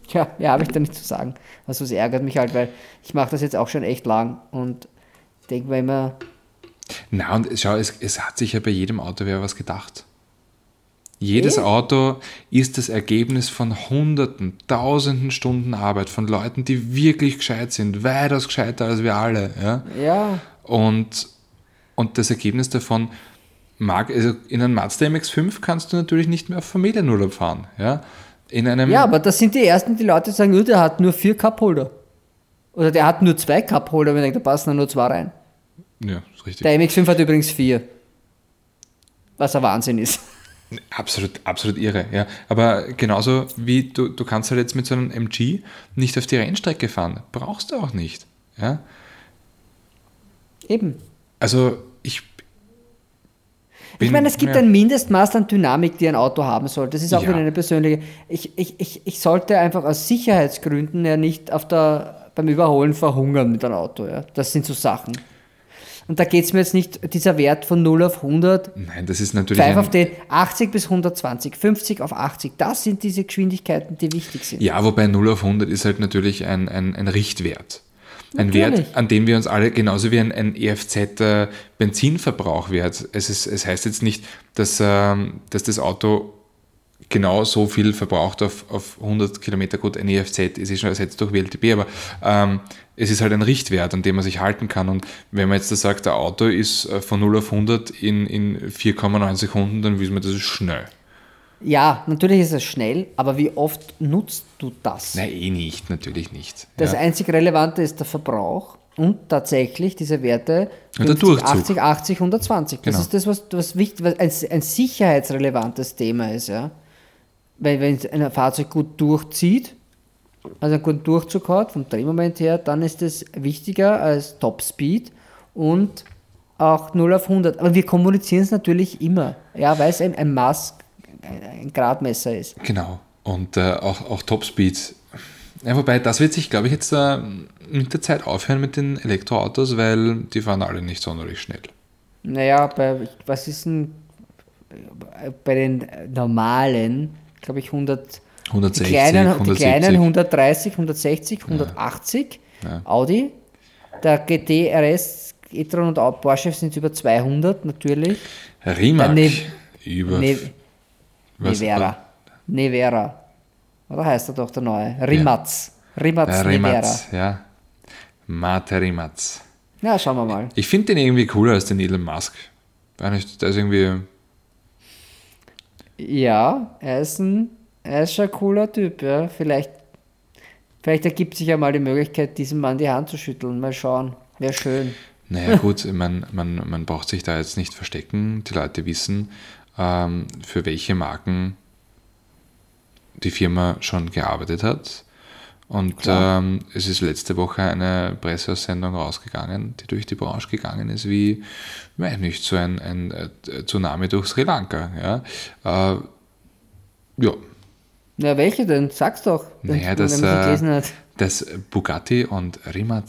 Tja, ja, habe ich da nicht zu sagen. Also, es ärgert mich halt, weil ich mache das jetzt auch schon echt lang und denke mir immer, Na, und schau, es, es hat sich ja bei jedem Auto wer was gedacht. Jedes Eh? Auto ist das Ergebnis von hunderten, tausenden Stunden Arbeit von Leuten, die wirklich gescheit sind, weitaus gescheiter als wir alle. Ja? ja, Und, und das Ergebnis davon mag, also in einem Mazda MX-5 kannst du natürlich nicht mehr auf Familienurlaub fahren. Ja? In einem, ja, aber das sind die ersten, die Leute sagen, "Oh, der hat nur vier Cupholder. Oder der hat nur zwei Cupholder, wenn ich denke, da passen nur zwei rein. ja, ist richtig. Der MX5 hat übrigens vier. Was ein Wahnsinn ist. Absolut, absolut irre, ja. Aber genauso wie du, du kannst halt jetzt mit so einem MG nicht auf die Rennstrecke fahren. Brauchst du auch nicht. Ja? Eben. Also ich bin, ich meine, es gibt ja, ein Mindestmaß an Dynamik, die ein Auto haben soll. Das ist auch Ja. wieder eine persönliche. Ich, ich, ich, ich sollte einfach aus Sicherheitsgründen ja nicht auf der, beim Überholen verhungern mit einem Auto. Ja. Das sind so Sachen. Und da geht es mir jetzt nicht, dieser Wert von 0 auf 100, Nein, das ist natürlich 5 ein, auf den 80 bis 120, 50 auf 80, das sind diese Geschwindigkeiten, die wichtig sind. Ja, wobei 0 auf 100 ist halt natürlich ein, ein, ein Richtwert. Ein Natürlich. Wert, an dem wir uns alle, genauso wie ein, ein EFZ-Benzinverbrauchwert, es, ist, es heißt jetzt nicht, dass, ähm, dass das Auto genau so viel verbraucht auf, auf 100 Kilometer. Gut, ein EFZ ist eh schon ersetzt durch WLTP, aber ähm, es ist halt ein Richtwert, an dem man sich halten kann. Und wenn man jetzt da sagt, der Auto ist äh, von 0 auf 100 in, in 4,9 Sekunden, dann wissen wir, das ist schnell. Ja, natürlich ist es schnell, aber wie oft nutzt du das? Nein, eh nicht, natürlich nicht. Das ja. einzig Relevante ist der Verbrauch und tatsächlich diese Werte Und der 50, Durchzug. 80, 80, 120. Das Genau. ist das, was, was wichtig, was ein, ein sicherheitsrelevantes Thema ist. Ja? Weil wenn ein Fahrzeug gut durchzieht, also einen guten Durchzug hat, vom Drehmoment her, dann ist das wichtiger als Topspeed und auch 0 auf 100. Aber wir kommunizieren es natürlich immer, ja, weil es ein, ein Maß, ein, ein Gradmesser ist. Genau. Und äh, auch, auch Topspeed. Ja, wobei, das wird sich, glaube ich, jetzt äh, mit der Zeit aufhören mit den Elektroautos, weil die fahren alle nicht sonderlich schnell. Naja, bei, was ist denn bei den normalen, glaube ich, 100, 160, die kleinen, die 170. kleinen 130, 160, 180 Audi. Der GT, RS, e-tron und Porsche sind über 200 natürlich. Rimac Dann ne- über. Ne, Nevera. Nevera. Oder heißt er doch der neue? Rimatz. Rimatz äh, Nevera. Rimatz, ja. Mate Rimatz. Ja, schauen wir mal. Ich finde den irgendwie cooler als den Elon Musk. Der ist irgendwie. Ja, er ist, ein, er ist schon ein cooler Typ, ja. Vielleicht, vielleicht ergibt sich ja mal die Möglichkeit, diesem Mann die Hand zu schütteln. Mal schauen. Wäre schön. Naja, gut, man, man, man braucht sich da jetzt nicht verstecken. Die Leute wissen, ähm, für welche Marken die Firma schon gearbeitet hat. Und ähm, es ist letzte Woche eine Presseaussendung rausgegangen, die durch die Branche gegangen ist, wie, weiß nicht, so ein, ein äh, Tsunami durch Sri Lanka. Ja, äh, ja Ja, welche denn? Sag's doch. wenn naja, man dass, nämlich äh, gelesen hat. dass Bugatti und Rimac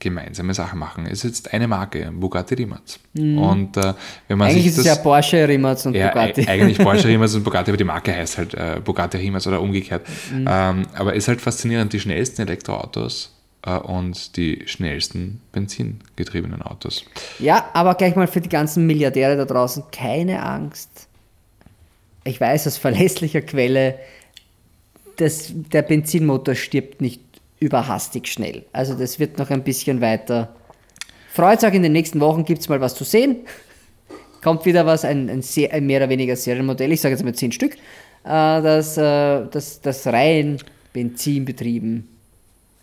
gemeinsame Sachen machen. Es ist jetzt eine Marke, Bugatti Rimac. Und äh, wenn man Mhm. Eigentlich ist es das, ja Porsche, Rimac und ja, Bugatti. e- eigentlich Porsche Rimac und Bugatti, aber die Marke heißt halt äh, Bugatti Rimac oder umgekehrt. Mhm. Ähm, aber es ist halt faszinierend, die schnellsten Elektroautos äh, und die schnellsten benzingetriebenen Autos. Ja, aber gleich mal für die ganzen Milliardäre da draußen, keine Angst. Ich weiß aus verlässlicher Quelle, dass der Benzinmotor stirbt nicht überhastig schnell. Also das wird noch ein bisschen weiter. Freut euch, in den nächsten Wochen gibt es mal was zu sehen. Kommt wieder was, ein, ein, sehr, ein mehr oder weniger Serienmodell, ich sage jetzt mal 10 Stück, äh, das, äh, das, das rein benzinbetrieben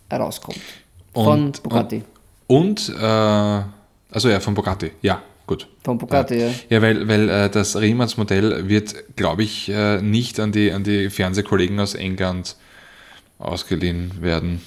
herauskommt. Von Und- Bugatti. Und, äh, also ja, von Bugatti, ja, gut. Von Bugatti, ja. Ja, weil, weil äh, das Riemac-Modell wird, glaube ich, äh, nicht an die, an die Fernsehkollegen aus England ausgeliehen werden.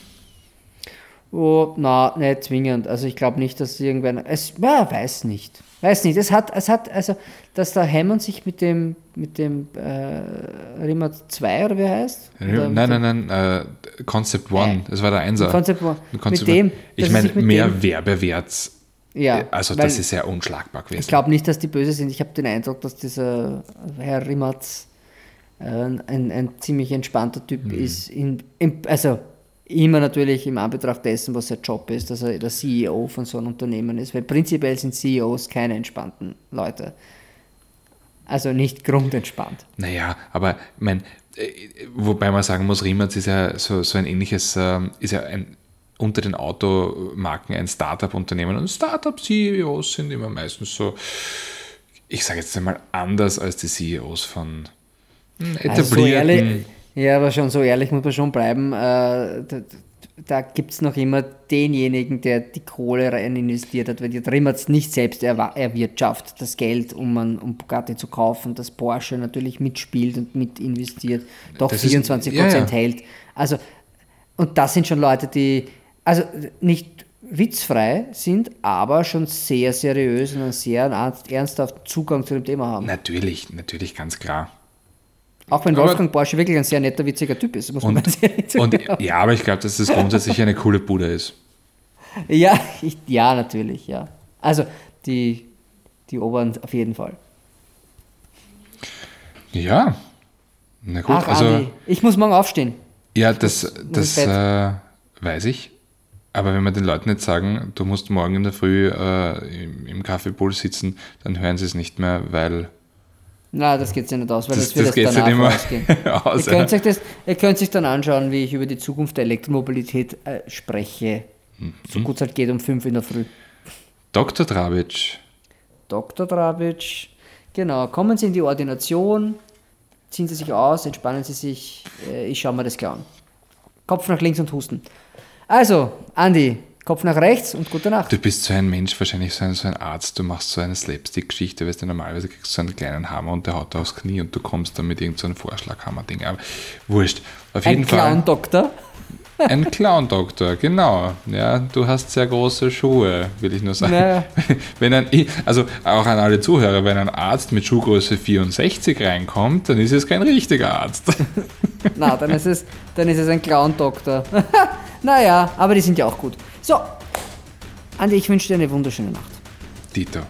Oh, na, nicht zwingend. Also ich glaube nicht, dass irgendwer. Es, ja, weiß nicht. Weiß nicht. Es hat, es hat, also, dass der Hammond sich mit dem, mit dem äh, Rimmer 2 oder wie heißt? Oder nein, dem- nein, nein, äh, Concept One, das war der Einser. Concept One. Concept mit dem. Ich meine, mehr dem- Werbewert. Ja, äh, also das ist ja unschlagbar gewesen. Ich glaube nicht, dass die böse sind. Ich habe den Eindruck, dass dieser Herr Rimmertz äh, ein, ein ziemlich entspannter Typ Mhm. ist. In, in, also immer natürlich im Anbetracht dessen, was sein Job ist, dass er der CEO von so einem Unternehmen ist. Weil prinzipiell sind CEOs keine entspannten Leute. Also nicht grundentspannt. Naja, aber ich mein, äh, wobei man sagen muss, Riemac ist ja so, so ein ähnliches, ähm, ist ja ein, unter den Automarken ein Startup-Unternehmen und Startup-CEOs sind immer meistens so, ich sage jetzt einmal, anders als die CEOs von hm, Also so ehrlich, ja, aber schon so ehrlich muss man schon bleiben. Äh, da gibt es noch immer denjenigen, der die Kohle rein investiert hat, weil die Rimmertz nicht selbst erwirtschaftet, das Geld, um, an, um Bugatti zu kaufen, dass Porsche natürlich mitspielt und mit investiert, doch Das ist- 24% ja, ja. hält. Also, und das sind schon Leute, die, also nicht witzfrei sind, aber schon sehr seriös und einen sehr ernst- ernsthaften Zugang zu dem Thema haben. Natürlich, natürlich, ganz klar. Auch wenn Aber- Wolfgang Porsche wirklich ein sehr netter, witziger Typ ist, muss man Und, ehrlich und zugeben. ja, aber ich glaube, dass das grundsätzlich eine coole Bude ist. Ja, ich, ja, natürlich, ja. Also die, die Oberen auf jeden Fall. Ja, na gut, Ach, also Andi, ich muss morgen aufstehen. ja, das, das ins äh, weiß ich. Aber wenn wir den Leuten nicht sagen, du musst morgen in der Früh äh, im, im Kaffeepool sitzen, dann hören sie es nicht mehr, weil Na, das geht sich nicht aus, weil Das- das, wird das erst danach nicht ausgehen. aus, ihr, könnt euch das, ihr könnt sich dann anschauen, wie ich über die Zukunft der Elektromobilität äh, spreche. Mhm. So gut es halt geht um 5 in der Früh. Dr. Drabic, Dr. Drabic, genau, kommen Sie in die Ordination, ziehen Sie sich aus, entspannen Sie sich, äh, ich schaue mir das gleich an. Kopf nach links und husten. Also, Andi, Kopf nach rechts und gute Nacht. du bist so ein Mensch, wahrscheinlich so ein, so ein Arzt, du machst so eine Slapstick-Geschichte, weißt du, normalerweise kriegst du so einen kleinen Hammer und der haut aufs Knie und du kommst dann mit irgendeinem so Vorschlaghammer-Ding. Aber wurscht. Auf jeden Ein Fall. Clown-Doktor. Ein Clown-Doktor, genau. Ja, du hast sehr große Schuhe, will ich nur sagen. Naja. Wenn ein, also auch an alle Zuhörer, wenn ein Arzt mit Schuhgröße 64 reinkommt, dann ist es kein richtiger Arzt. Na, dann ist es, dann ist es ein Clown-Doktor. naja, aber die sind ja auch gut. So, Andi, ich wünsche dir eine wunderschöne Nacht. Dito.